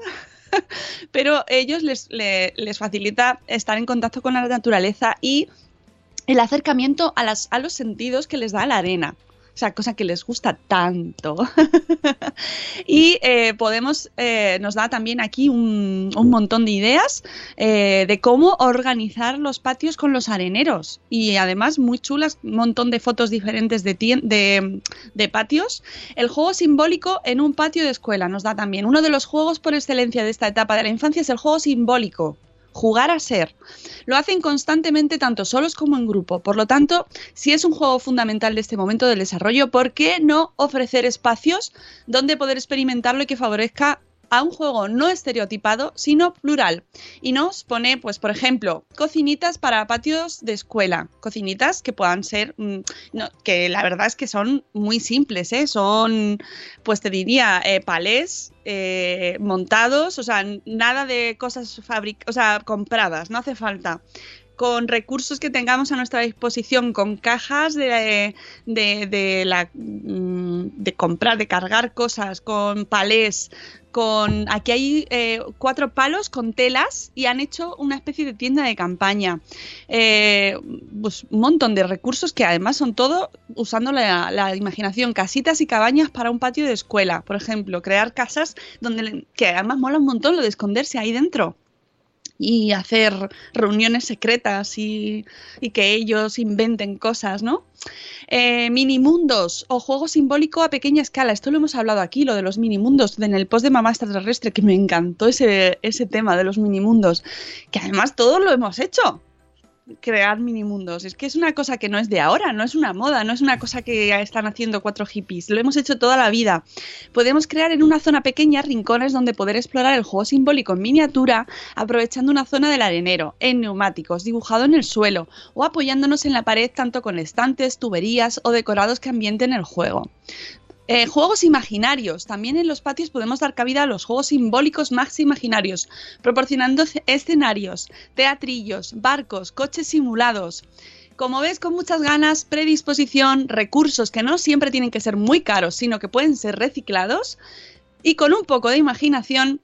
Pero ellos les, le- les facilita estar en contacto con la naturaleza y el acercamiento a, las, a los sentidos que les da la arena. O sea, cosa que les gusta tanto. y eh, podemos, eh, nos da también aquí un, montón de ideas eh, de cómo organizar los patios con los areneros. Y además muy chulas, un montón de fotos diferentes de patios. El juego simbólico en un patio de escuela nos da también. Uno de los juegos por excelencia de esta etapa de la infancia es el juego simbólico. Jugar a ser. Lo hacen constantemente tanto solos como en grupo. Por lo tanto, si es un juego fundamental de este momento del desarrollo, ¿por qué no ofrecer espacios donde poder experimentarlo y que favorezca a un juego no estereotipado, sino plural. Y nos pone, pues, por ejemplo, cocinitas para patios de escuela. Cocinitas que puedan ser, mm, no, que la verdad es que son muy simples, ¿eh? Son, pues te diría, eh, palés eh, montados, o sea, nada de cosas fabric o sea, compradas, no hace falta con recursos que tengamos a nuestra disposición, con cajas de, de, de la, mm, de comprar, de cargar cosas, con palés, con aquí hay eh, cuatro palos con telas y han hecho una especie de tienda de campaña. Eh, pues un montón de recursos que además son todo usando la, la imaginación, casitas y cabañas para un patio de escuela, por ejemplo, crear casas donde que además mola un montón lo de esconderse ahí dentro y hacer reuniones secretas y, y que ellos inventen cosas, ¿no? Eh, minimundos o juego simbólico a pequeña escala. Esto lo hemos hablado aquí, lo de los minimundos, en el post de Mamá Extraterrestre, que me encantó ese, ese tema de los minimundos, que además todos lo hemos hecho crear minimundos. Es que es una cosa que no es de ahora, no es una moda, no es una cosa que están haciendo cuatro hippies. Lo hemos hecho toda la vida. Podemos crear en una zona pequeña rincones donde poder explorar el juego simbólico en miniatura, aprovechando una zona del arenero, en neumáticos, dibujado en el suelo, o apoyándonos en la pared tanto con estantes, tuberías o decorados que ambienten el juego. Eh, juegos imaginarios. También en los patios podemos dar cabida a los juegos simbólicos más imaginarios, proporcionando escenarios, teatrillos, barcos, coches simulados. Como ves, con muchas ganas, predisposición, recursos que no siempre tienen que ser muy caros, sino que pueden ser reciclados, y con un poco de imaginación,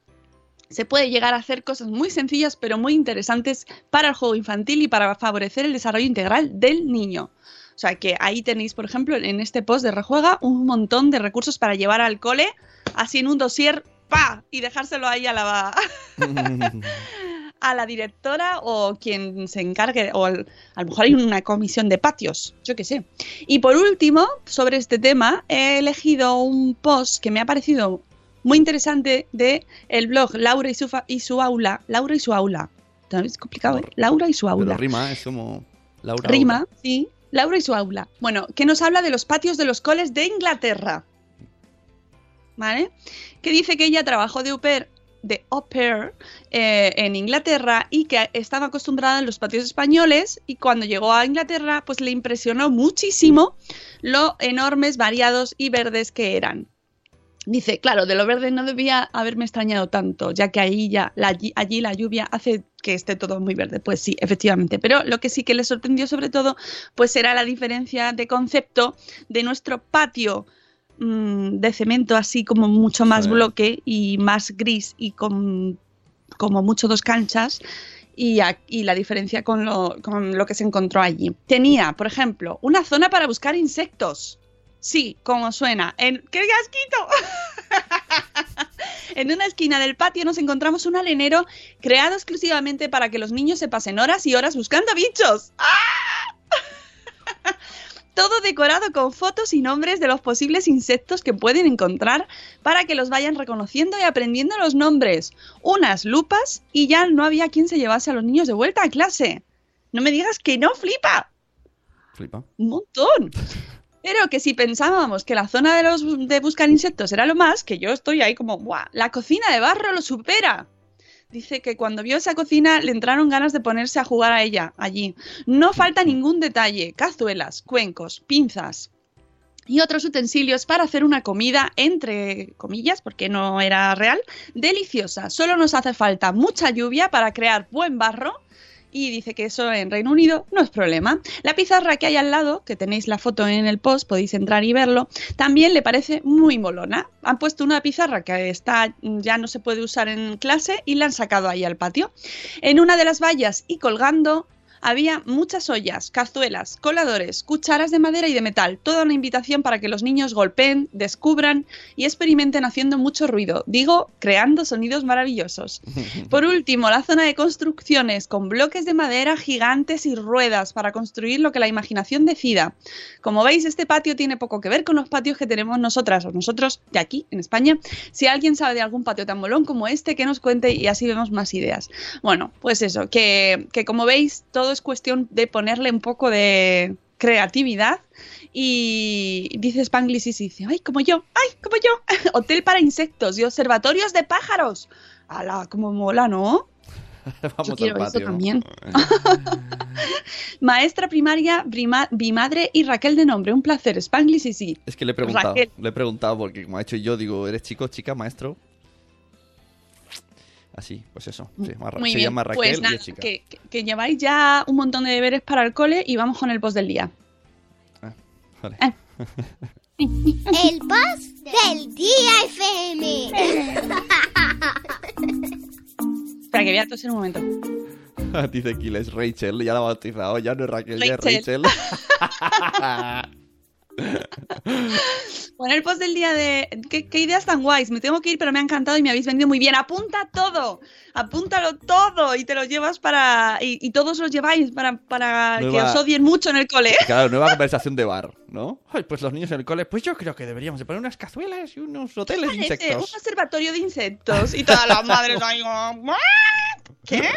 se puede llegar a hacer cosas muy sencillas pero muy interesantes para el juego infantil y para favorecer el desarrollo integral del niño. O sea que ahí tenéis, por ejemplo, en este post de Rejuega, un montón de recursos para llevar al cole, así en un dossier, ¡pa! Y dejárselo ahí a la, a la directora o quien se encargue, o al- a lo mejor hay una comisión de patios, yo qué sé. Y por último, sobre este tema, he elegido un post que me ha parecido muy interesante de el blog Laura y su, fa- y su aula. Laura y su aula. Es complicado, ¿eh? Laura y su Pero aula. rima, es como... Laura. Rima, sí. Laura y su aula. Bueno, que nos habla de los patios de los coles de Inglaterra. ¿Vale? Que dice que ella trabajó de au de au eh, en Inglaterra y que estaba acostumbrada en los patios españoles y cuando llegó a Inglaterra pues le impresionó muchísimo lo enormes, variados y verdes que eran. Dice, claro, de lo verde no debía haberme extrañado tanto, ya que ahí ya, la- allí, allí la lluvia hace que esté todo muy verde. Pues sí, efectivamente. Pero lo que sí que le sorprendió sobre todo, pues era la diferencia de concepto de nuestro patio mm, de cemento, así como mucho más bloque y más gris y con como mucho dos canchas. Y, a- y la diferencia con lo, con lo que se encontró allí. Tenía, por ejemplo, una zona para buscar insectos. Sí, como suena. En... ¡Qué asquito! en una esquina del patio nos encontramos un arenero creado exclusivamente para que los niños se pasen horas y horas buscando bichos. ¡Ah! Todo decorado con fotos y nombres de los posibles insectos que pueden encontrar para que los vayan reconociendo y aprendiendo los nombres. Unas lupas y ya no había quien se llevase a los niños de vuelta a clase. No me digas que no, flipa Flipa. un montón. Pero que si pensábamos que la zona de, los, de buscar insectos era lo más, que yo estoy ahí como, ¡buah! La cocina de barro lo supera. Dice que cuando vio esa cocina le entraron ganas de ponerse a jugar a ella allí. No falta ningún detalle: cazuelas, cuencos, pinzas y otros utensilios para hacer una comida, entre comillas, porque no era real, deliciosa. Solo nos hace falta mucha lluvia para crear buen barro y dice que eso en Reino Unido no es problema. La pizarra que hay al lado, que tenéis la foto en el post, podéis entrar y verlo, también le parece muy molona. Han puesto una pizarra que está ya no se puede usar en clase y la han sacado ahí al patio. En una de las vallas y colgando había muchas ollas, cazuelas, coladores, cucharas de madera y de metal. Toda una invitación para que los niños golpeen, descubran y experimenten haciendo mucho ruido. Digo, creando sonidos maravillosos. Por último, la zona de construcciones con bloques de madera gigantes y ruedas para construir lo que la imaginación decida. Como veis, este patio tiene poco que ver con los patios que tenemos nosotras o nosotros de aquí, en España. Si alguien sabe de algún patio tan molón como este, que nos cuente y así vemos más ideas. Bueno, pues eso, que, que como veis, todo es cuestión de ponerle un poco de creatividad y dice Spanglish y dice, ay, como yo, ay, como yo, hotel para insectos y observatorios de pájaros. ¡Hala, como mola, ¿no? Vamos Yo quiero al eso patio. también. Maestra primaria, prima- bimadre y Raquel de nombre. Un placer, Spanglish y sí. Es que le he preguntado, Raquel. le he preguntado porque como ha hecho yo, digo, ¿eres chico, chica, maestro? Así, pues eso. Sí, más ra- Muy se bien, llama Raquel pues y es chica. que, lleváis ya un montón de deberes para el cole y vamos con el post del día. Vale. Eh. El post del día FM. Espera, que voy a toser un momento. Dice Kill es Rachel, ya la ha bautizado, ya no es Raquel, ya es Rachel. Bueno, el post del día de... ¿Qué, qué ideas tan guays? Me tengo que ir, pero me ha encantado y me habéis vendido muy bien. Apunta todo, apúntalo todo y te lo llevas para... Y, y todos los lleváis para, para que os odien mucho en el cole. claro, nueva conversación de bar, ¿no? Ay, pues los niños en el cole, pues yo creo que deberíamos de poner unas cazuelas y unos hoteles de Parece un insectos. observatorio de insectos y todas las madres ¿Qué?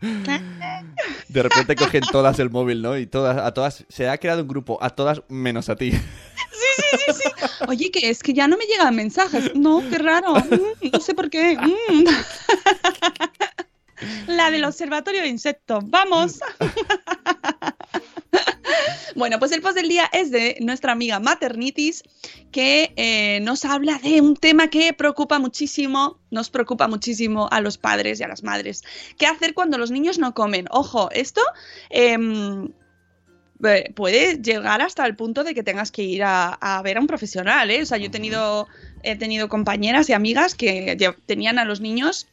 De repente cogen todas el móvil, ¿no? Y todas, a todas, se ha creado un grupo, a todas menos a ti. Sí, sí, sí, sí. Oye, que es que ya no me llegan mensajes. No, qué raro. Mm, no sé por qué. Mm. La del observatorio de insectos. Vamos. Bueno, pues el post del día es de nuestra amiga Maternitis, que eh, nos habla de un tema que preocupa muchísimo, nos preocupa muchísimo a los padres y a las madres. ¿Qué hacer cuando los niños no comen? Ojo, esto em, eh, puede llegar hasta el punto de que tengas que ir a, ver a un profesional, ¿eh? O sea, yo he tenido, compañeras y amigas que tenían a los niños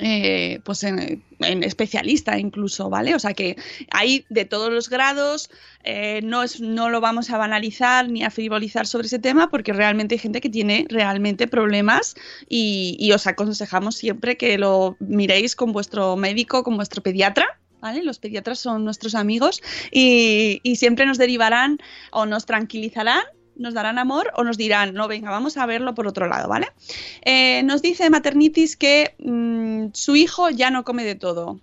eh, pues en, especialista incluso, ¿vale? O sea que hay de todos los grados, eh, no, es, no lo vamos a banalizar ni a frivolizar sobre ese tema porque realmente hay gente que tiene realmente problemas y, os aconsejamos siempre que lo miréis con vuestro médico, con vuestro pediatra. ¿Vale? Los pediatras son nuestros amigos y siempre nos derivarán o nos tranquilizarán nos darán amor o nos dirán, no, venga, vamos a verlo por otro lado, ¿vale? Eh, nos dice Maternitis que mm, su hijo ya no come de todo.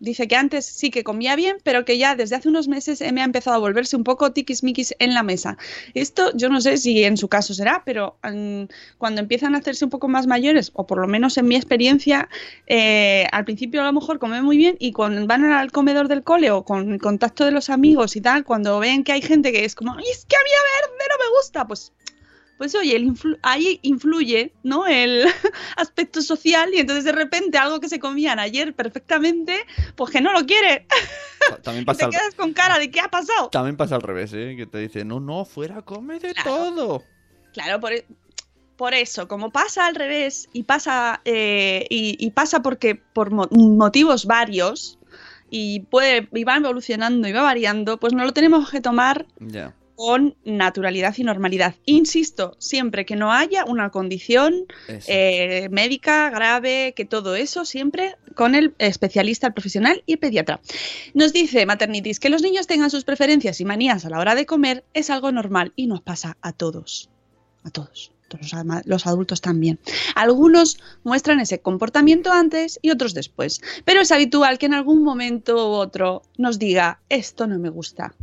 Dice que antes sí que comía bien, pero que ya desde hace unos meses me ha empezado a volverse un poco tiquismiquis en la mesa. Esto yo no sé si en su caso será, pero mm, cuando empiezan a hacerse un poco más mayores, o por lo menos en mi experiencia, eh, al principio a lo mejor comen muy bien y cuando van al comedor del cole o con el contacto de los amigos y tal, cuando ven que hay gente que es como, "Ay, es que a mí a verde no me gusta, pues pues oye, el influ- ahí influye, ¿no? El aspecto social y entonces de repente algo que se comían ayer perfectamente, pues que no lo quiere. También Y pasa, te al, quedas con cara de ¿qué ha pasado? también pasa al revés, ¿eh? Que te dice, no, no, fuera, come de todo. Claro, por, e- por eso, como pasa al revés y pasa, eh, y, y pasa porque por mo- motivos varios y, puede, y va evolucionando y va variando, pues no lo tenemos que tomar Ya. Con naturalidad y normalidad. Insisto, siempre que no haya una condición eh, médica grave, que todo eso siempre con el especialista, el profesional y el pediatra. Nos dice Maternitis que los niños tengan sus preferencias y manías a la hora de comer es algo normal y nos pasa a todos. A todos. los adultos también. Algunos muestran ese comportamiento antes y otros después, pero es habitual que en algún momento u otro nos diga, esto no me gusta,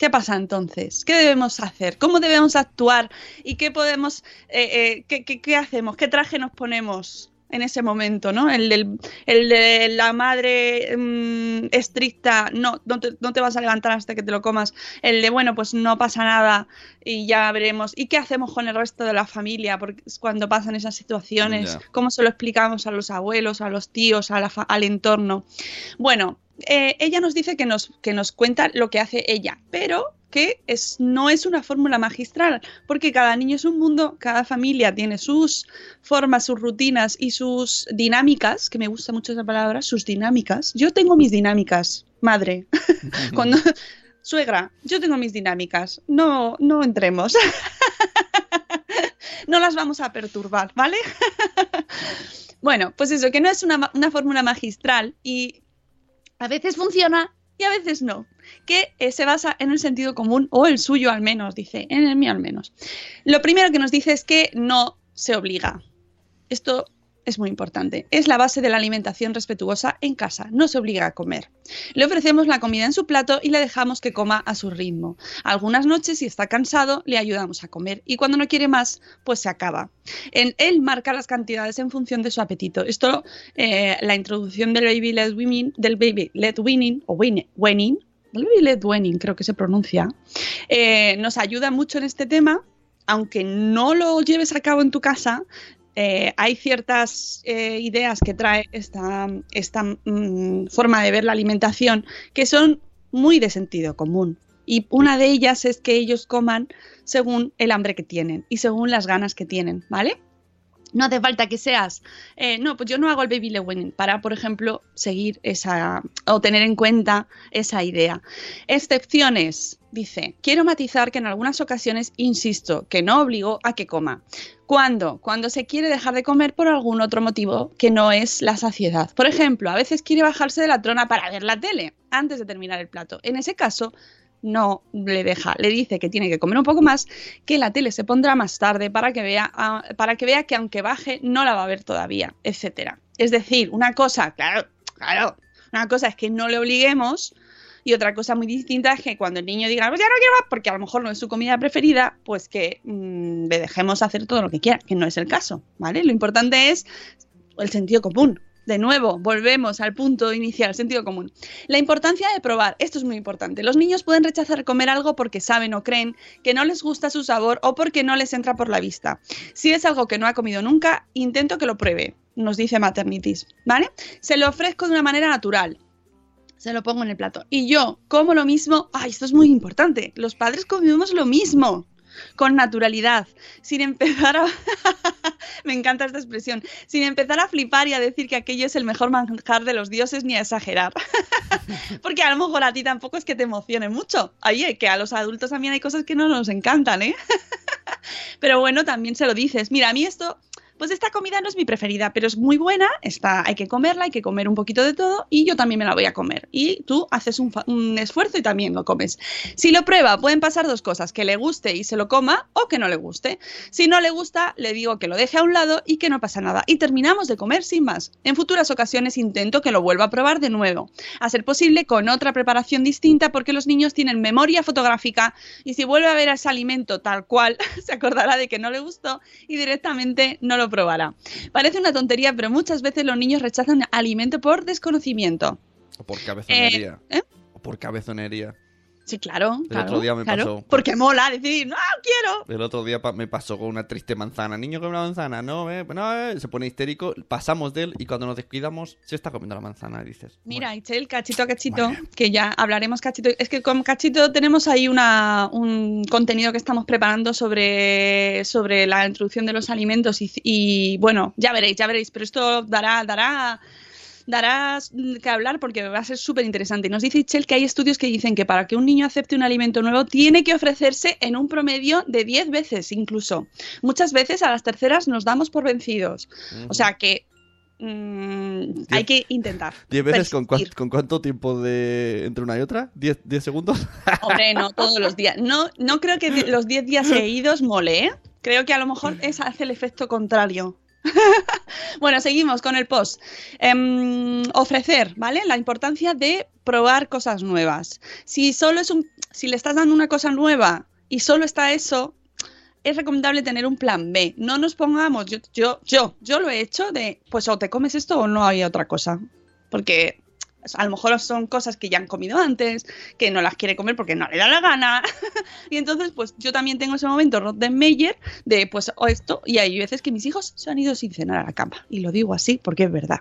¿Qué pasa entonces? ¿Qué debemos hacer? ¿Cómo debemos actuar? ¿Y qué podemos, eh, eh, qué, qué- qué hacemos? ¿Qué traje nos ponemos en ese momento? ¿no? El, del- el de la madre mm, estricta, no, no te, no te vas a levantar hasta que te lo comas. El de, bueno, pues no pasa nada y ya veremos. ¿Y qué hacemos con el resto de la familia? Porque cuando pasan esas situaciones. ¿cómo se lo explicamos a los abuelos, a los tíos, a la fa- al entorno? Bueno, eh, ella nos dice que nos, que nos cuenta lo que hace ella, pero que es, no es una fórmula magistral, porque cada niño es un mundo, cada familia tiene sus formas, sus rutinas y sus dinámicas, que me gusta mucho esa palabra, sus dinámicas. Yo tengo mis dinámicas, madre. Cuando suegra, yo tengo mis dinámicas. No, no entremos. no las vamos a perturbar, ¿vale? bueno, pues eso, que no es una, una fórmula magistral y a veces funciona y a veces no, que eh, se basa en el sentido común, o el suyo al menos, dice, en el mío al menos. Lo primero que nos dice es que no se obliga. Esto es muy importante. Es la base de la alimentación respetuosa en casa. No se obliga a comer. Le ofrecemos la comida en su plato y le dejamos que coma a su ritmo. Algunas noches, si está cansado, le ayudamos a comer y cuando no quiere más, pues se acaba. En, él marca las cantidades en función de su apetito. Esto, eh, la introducción del baby led winning, del baby led winning o win- winning, del baby led winning creo que se pronuncia, eh, nos ayuda mucho en este tema. Aunque no lo lleves a cabo en tu casa, eh, hay ciertas eh, ideas que trae esta, mm, forma de ver la alimentación que son muy de sentido común. Y una de ellas es que ellos coman según el hambre que tienen y según las ganas que tienen, ¿vale? No hace falta que seas, eh, no, pues yo no hago el baby led weaning para, por ejemplo, seguir esa o tener en cuenta esa idea. Excepciones, dice, quiero matizar que en algunas ocasiones insisto que no obligo a que coma. ¿Cuándo? Cuando se quiere dejar de comer por algún otro motivo que no es la saciedad. Por ejemplo, a veces quiere bajarse de la trona para ver la tele antes de terminar el plato. En ese caso, no le deja, le dice que tiene que comer un poco más, que la tele se pondrá más tarde para que vea, ah, para que, vea que aunque baje no la va a ver todavía, etcétera. Es decir, una cosa, claro, claro, una cosa es que no le obliguemos y otra cosa muy distinta es que cuando el niño diga, pues ya no quiero más, porque a lo mejor no es su comida preferida, pues que mm, le dejemos hacer todo lo que quiera, que no es el caso, ¿vale? Lo importante es el sentido común. De nuevo, volvemos al punto inicial, sentido común. La importancia de probar, esto es muy importante. Los niños pueden rechazar comer algo porque saben o creen que no les gusta su sabor o porque no les entra por la vista. Si es algo que no ha comido nunca, intento que lo pruebe, nos dice Maternitis, ¿vale? Se lo ofrezco de una manera natural, Se lo pongo en el plato. Y yo como lo mismo. ¡Ay, esto es muy importante! Los padres comemos lo mismo con naturalidad, sin empezar a... Me encanta esta expresión, sin empezar a flipar y a decir que aquello es el mejor manjar de los dioses ni a exagerar. Porque a lo mejor a ti tampoco es que te emocione mucho. Oye, que a los adultos también hay cosas que no nos encantan, ¿eh? Pero bueno, también se lo dices. Mira, a mí esto pues esta comida no es mi preferida, pero es muy buena, está, hay que comerla, hay que comer un poquito de todo y yo también me la voy a comer. Y tú haces un, un, esfuerzo y también lo comes. Si lo prueba, pueden pasar dos cosas, que le guste y se lo coma o que no le guste. Si no le gusta, le digo que lo deje a un lado y que no pasa nada. Y terminamos de comer sin más. En futuras ocasiones intento que lo vuelva a probar de nuevo, a ser posible con otra preparación distinta porque los niños tienen memoria fotográfica y si vuelve a ver ese alimento tal cual, se acordará de que no le gustó y directamente no lo Parece una tontería, pero muchas veces los niños rechazan alimento por desconocimiento. O por cabezonería. Eh, ¿eh? O por cabezonería. Sí, claro. El claro, otro día me claro. pasó. Porque mola decir, no, quiero. El otro día pa- me pasó con una triste manzana. Niño come una manzana, no, eh, no, eh, se pone histérico. Pasamos de él y cuando nos descuidamos, se está comiendo la manzana. Y dices, Mira, Ichel, cachito a cachito, que ya hablaremos cachito. Es que con cachito tenemos ahí una, un contenido que estamos preparando sobre, sobre la introducción de los alimentos y, y, bueno, ya veréis, ya veréis, pero esto dará, dará, dará que hablar porque va a ser súper interesante. Nos dice Ichel que hay estudios que dicen que para que un niño acepte un alimento nuevo tiene que ofrecerse en un promedio de 10 veces incluso. Muchas veces a las terceras nos damos por vencidos. O sea que mm, hay que intentar. ¿Diez veces con, cuánto tiempo de entre una y otra? ¿Diez, diez segundos? Hombre, no todos los días. No, no creo que los 10 días seguidos mole, ¿eh? Creo que a lo mejor es, hace el efecto contrario. bueno, seguimos con el post. Em, ofrecer, ¿vale? La importancia de probar cosas nuevas. Si solo es un. Si le estás dando una cosa nueva y solo está eso, es recomendable tener un plan B. No nos pongamos, yo, yo, yo, yo lo he hecho de, pues o te comes esto o no hay otra cosa. Porque a lo mejor son cosas que ya han comido antes, que no las quiere comer porque no le da la gana. y entonces, pues yo también tengo ese momento Rottenmeier de, pues, o esto, y hay veces que mis hijos se han ido sin cenar a la cama. Y lo digo así porque es verdad.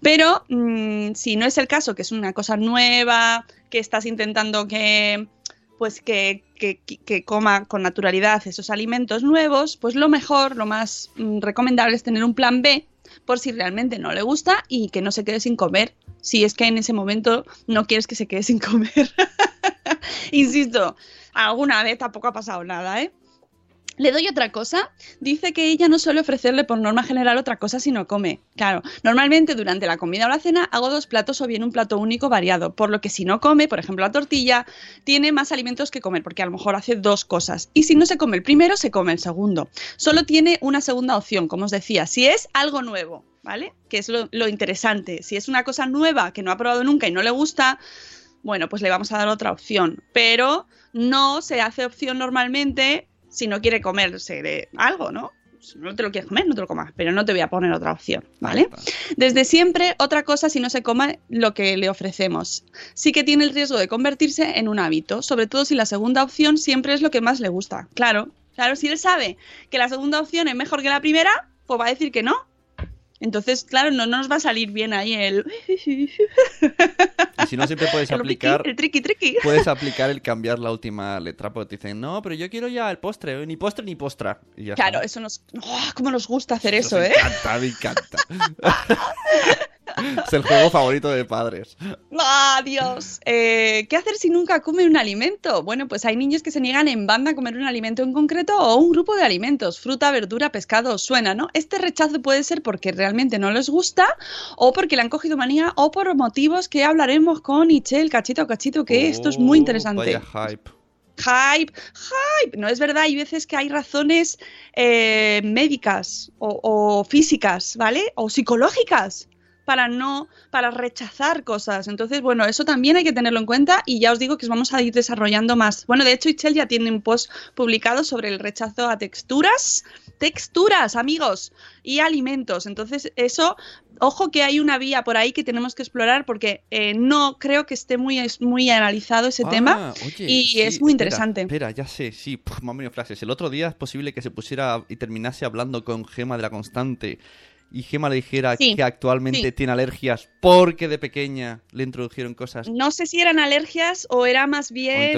Pero mm, si no es el caso, que es una cosa nueva, que estás intentando que pues que, que- que coma con naturalidad esos alimentos nuevos, pues lo mejor, lo más mm, recomendable es tener un plan B por si realmente no le gusta y que no se quede sin comer, si es que en ese momento no quieres que se quede sin comer. Insisto, alguna vez tampoco ha pasado nada, ¿eh? Le doy otra cosa. Dice que ella no suele ofrecerle por norma general otra cosa si no come. Claro, normalmente durante la comida o la cena hago dos platos o bien un plato único variado, por lo que si no come, por ejemplo la tortilla, tiene más alimentos que comer, porque a lo mejor hace dos cosas. Y si no se come el primero, se come el segundo. Solo tiene una segunda opción, como os decía, si es algo nuevo, ¿vale? Que es lo, lo interesante. Si es una cosa nueva que no ha probado nunca y no le gusta, bueno, pues le vamos a dar otra opción. Pero no se hace opción normalmente si no quiere comerse de algo, ¿no? Si no te lo quieres comer, no te lo comas, pero no te voy a poner otra opción, ¿vale? Desde siempre, otra cosa si no se coma lo que le ofrecemos. Sí que tiene el riesgo de convertirse en un hábito, sobre todo si la segunda opción siempre es lo que más le gusta. Claro, claro, si él sabe que la segunda opción es mejor que la primera, pues va a decir que no. Entonces, claro, no, no nos va a salir bien ahí el... Y si no, siempre puedes el aplicar. triqui, el triqui triqui. Puedes aplicar el cambiar la última letra porque te dicen, no, pero yo quiero ya el postre, ni postre ni postra. Y ya Claro, está. eso nos... ¡Oh, ¿Cómo nos gusta hacer eso, me eh? encanta, me encanta. es el juego favorito de padres. ¡Ah, Dios! Eh, ¿Qué hacer si nunca come un alimento? Bueno, pues hay niños que se niegan en banda a comer un alimento en concreto o un grupo de alimentos, fruta, verdura, pescado, suena, ¿no? Este rechazo puede ser porque realmente no les gusta o porque le han cogido manía o por motivos que hablaremos con Ichel, cachito cachito, que esto es muy Oh, interesante. Vaya hype. Hype, hype. No es verdad, hay veces que hay razones eh, médicas o, o físicas, ¿vale? O psicológicas para no, para rechazar cosas. Entonces, bueno, eso también hay que tenerlo en cuenta y ya os digo que os vamos a ir desarrollando más. Bueno, de hecho, Ichel ya tiene un post publicado sobre el rechazo a texturas, texturas, amigos, y alimentos. Entonces, eso, ojo que hay una vía por ahí que tenemos que explorar porque eh, no creo que esté muy, es muy analizado ese Ah, tema oye, y sí, es muy interesante. Espera, ya sé, sí, puf, me han venido flashes. El otro día es posible que se pusiera y terminase hablando con Gema de la Constante y Gemma le dijera Sí, que actualmente sí. tiene alergias porque de pequeña le introdujeron cosas. No sé si eran alergias o era más bien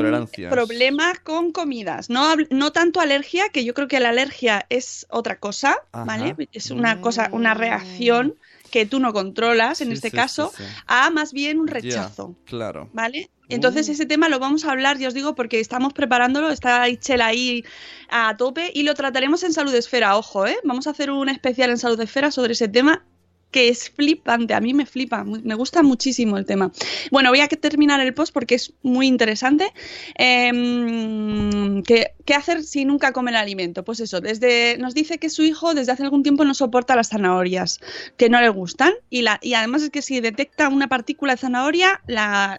problemas con comidas. No, no tanto alergia, que yo creo que la alergia es otra cosa, Ajá. ¿vale? Es una cosa, una reacción que tú no controlas, en Sí, este sí, caso, sí, a más bien un rechazo. claro. ¿Vale? Entonces Uh. ese tema lo vamos a hablar, ya os digo, porque estamos preparándolo, está Itchel ahí a tope y lo trataremos en Salud Esfera, ojo, ¿eh? Vamos a hacer un especial en Salud Esfera sobre ese tema que es flipante, a mí me flipa, me gusta muchísimo el tema. Bueno, voy a terminar el post porque es muy interesante. Em, ¿qué, hacer si nunca come el alimento? Pues eso, desde, nos dice que su hijo desde hace algún tiempo no soporta las zanahorias, que no le gustan, y, la, y además es que si detecta una partícula de zanahoria, la-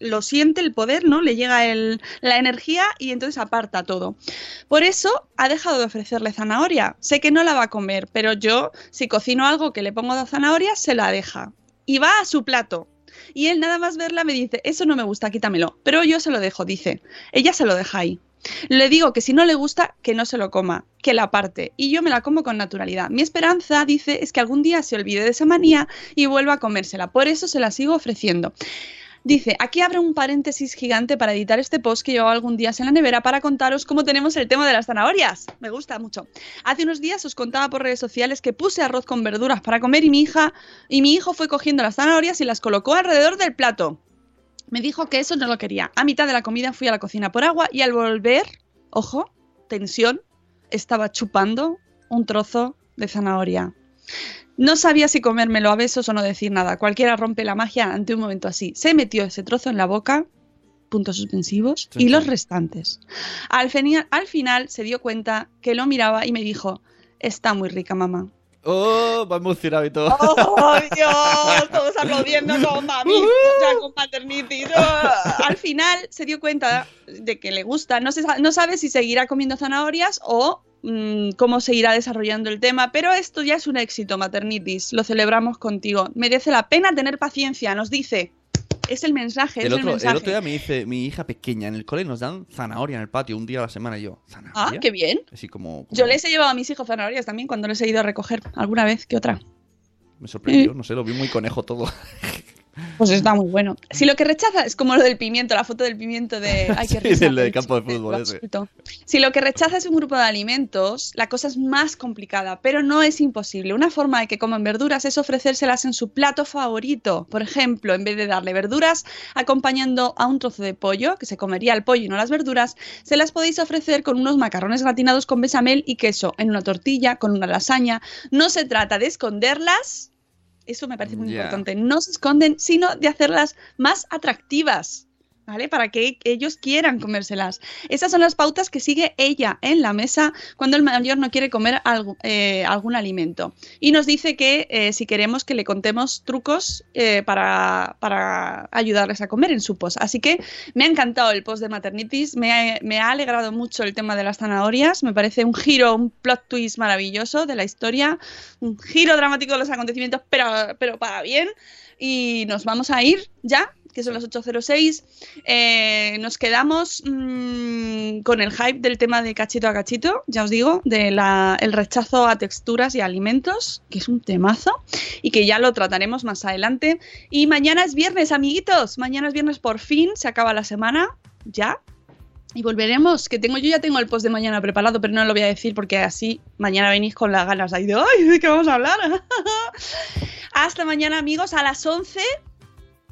lo siente el poder, ¿no? Le llega el- la energía y entonces aparta todo. Por eso ha dejado de ofrecerle zanahoria. Sé que no la va a comer, pero yo, si cocino algo que le pongo de zanahoria, se la deja. Y va a su plato. Y él nada más verla me dice, eso no me gusta, quítamelo. Pero yo se lo dejo, dice. Ella se lo deja ahí. Le digo que si no le gusta, que no se lo coma, que la parte. Y yo me la como con naturalidad. Mi esperanza, dice, es que algún día se olvide de esa manía y vuelva a comérsela. Por eso se la sigo ofreciendo. Dice, aquí abro un paréntesis gigante para editar este post que llevaba algún día en la nevera para contaros cómo tenemos el tema de las zanahorias. Me gusta mucho. Hace unos días os contaba por redes sociales que puse arroz con verduras para comer y mi hija y mi hijo fue cogiendo las zanahorias y las colocó alrededor del plato. Me dijo que eso no lo quería. A mitad de la comida fui a la cocina por agua y al volver, ojo, tensión, estaba chupando un trozo de zanahoria. No sabía si comérmelo a besos o no decir nada. Cualquiera rompe la magia ante un momento así. Se metió ese trozo en la boca, puntos suspensivos, Sí, y los restantes. Al, final se dio cuenta que lo miraba y me dijo, está muy rica, mamá. ¡Oh! Va emocionado y todo. ¡Oh, Dios! Todos aplaudiendo con mami, ya con maternitis. ¡Oh! Al final se dio cuenta de que le gusta. No, se no sabe si seguirá comiendo zanahorias o mm, cómo se irá desarrollando el tema, pero esto ya es un éxito, maternitis. Lo celebramos contigo. Merece la pena tener paciencia, nos dice. Es el mensaje, El es el otro, el mensaje. otro día me dice mi hija pequeña en el cole nos dan zanahoria en el patio un día a la semana y yo. ah, ¿Zanahoria? qué bien. Así como, como- Yo les he llevado a mis hijos zanahorias también cuando les he ido a recoger alguna vez que otra. Me sorprendió, no sé, lo vi muy conejo todo. Pues está muy bueno. Si lo que rechaza es como lo del pimiento, la foto del pimiento de. Ay, qué Sí, risa, del de pero campo de fútbol ese. Si lo que rechaza es un grupo de alimentos, la cosa es más complicada, pero no es imposible. Una forma de que coman verduras es ofrecérselas en su plato favorito. Por ejemplo, en vez de darle verduras acompañando a un trozo de pollo, que se comería el pollo y no las verduras, se las podéis ofrecer con unos macarrones gratinados con bechamel y queso, en una tortilla, con una lasaña. No se trata de esconderlas. Eso me parece muy importante. No se esconden, sino de hacerlas más atractivas. ¿Vale? Para que ellos quieran comérselas. Esas son las pautas que sigue ella en la mesa cuando el mayor no quiere comer eh, algún alimento. Y nos dice que eh, si queremos que le contemos trucos eh, para, para ayudarles a comer en su post. Así que me ha encantado el post de Maternitis, me ha, me ha alegrado mucho el tema de las zanahorias, me parece un giro, un plot twist maravilloso de la historia, un giro dramático de los acontecimientos, pero, pero para bien. Y nos vamos a ir ya, que son las 8.06. Eh, nos quedamos mm, con el hype del tema de cachito a cachito, ya os digo, del rechazo a texturas y alimentos, que es un temazo, y que ya lo trataremos más adelante. Y mañana es viernes, amiguitos. Mañana es viernes por fin, se acaba la semana, ya. Y volveremos, que tengo yo ya tengo el post de mañana preparado, pero no lo voy a decir porque así mañana venís con las ganas ahí de ¡ay! ¿De qué vamos a hablar? Hasta mañana, amigos, a las 11.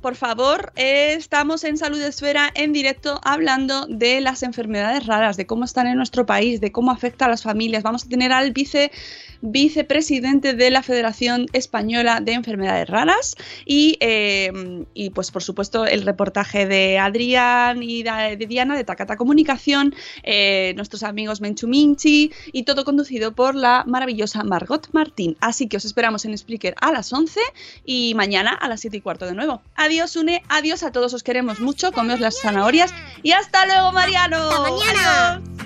Por favor, eh, estamos en Salud Esfera en directo hablando de las enfermedades raras, de cómo están en nuestro país, de cómo afecta a las familias. Vamos a tener al vice vicepresidente de la Federación Española de Enfermedades Raras y, eh, y, pues por supuesto el reportaje de Adrián y de, Diana de Takata Comunicación, eh, nuestros amigos Menchu Minchi y todo conducido por la maravillosa Margot Martín. Así que os esperamos en Spreaker a las 11 y mañana a las 7 y cuarto de nuevo. Adiós Une, adiós a todos, os queremos mucho, comeos las zanahorias y hasta luego Mariano. Hasta mañana. Adiós.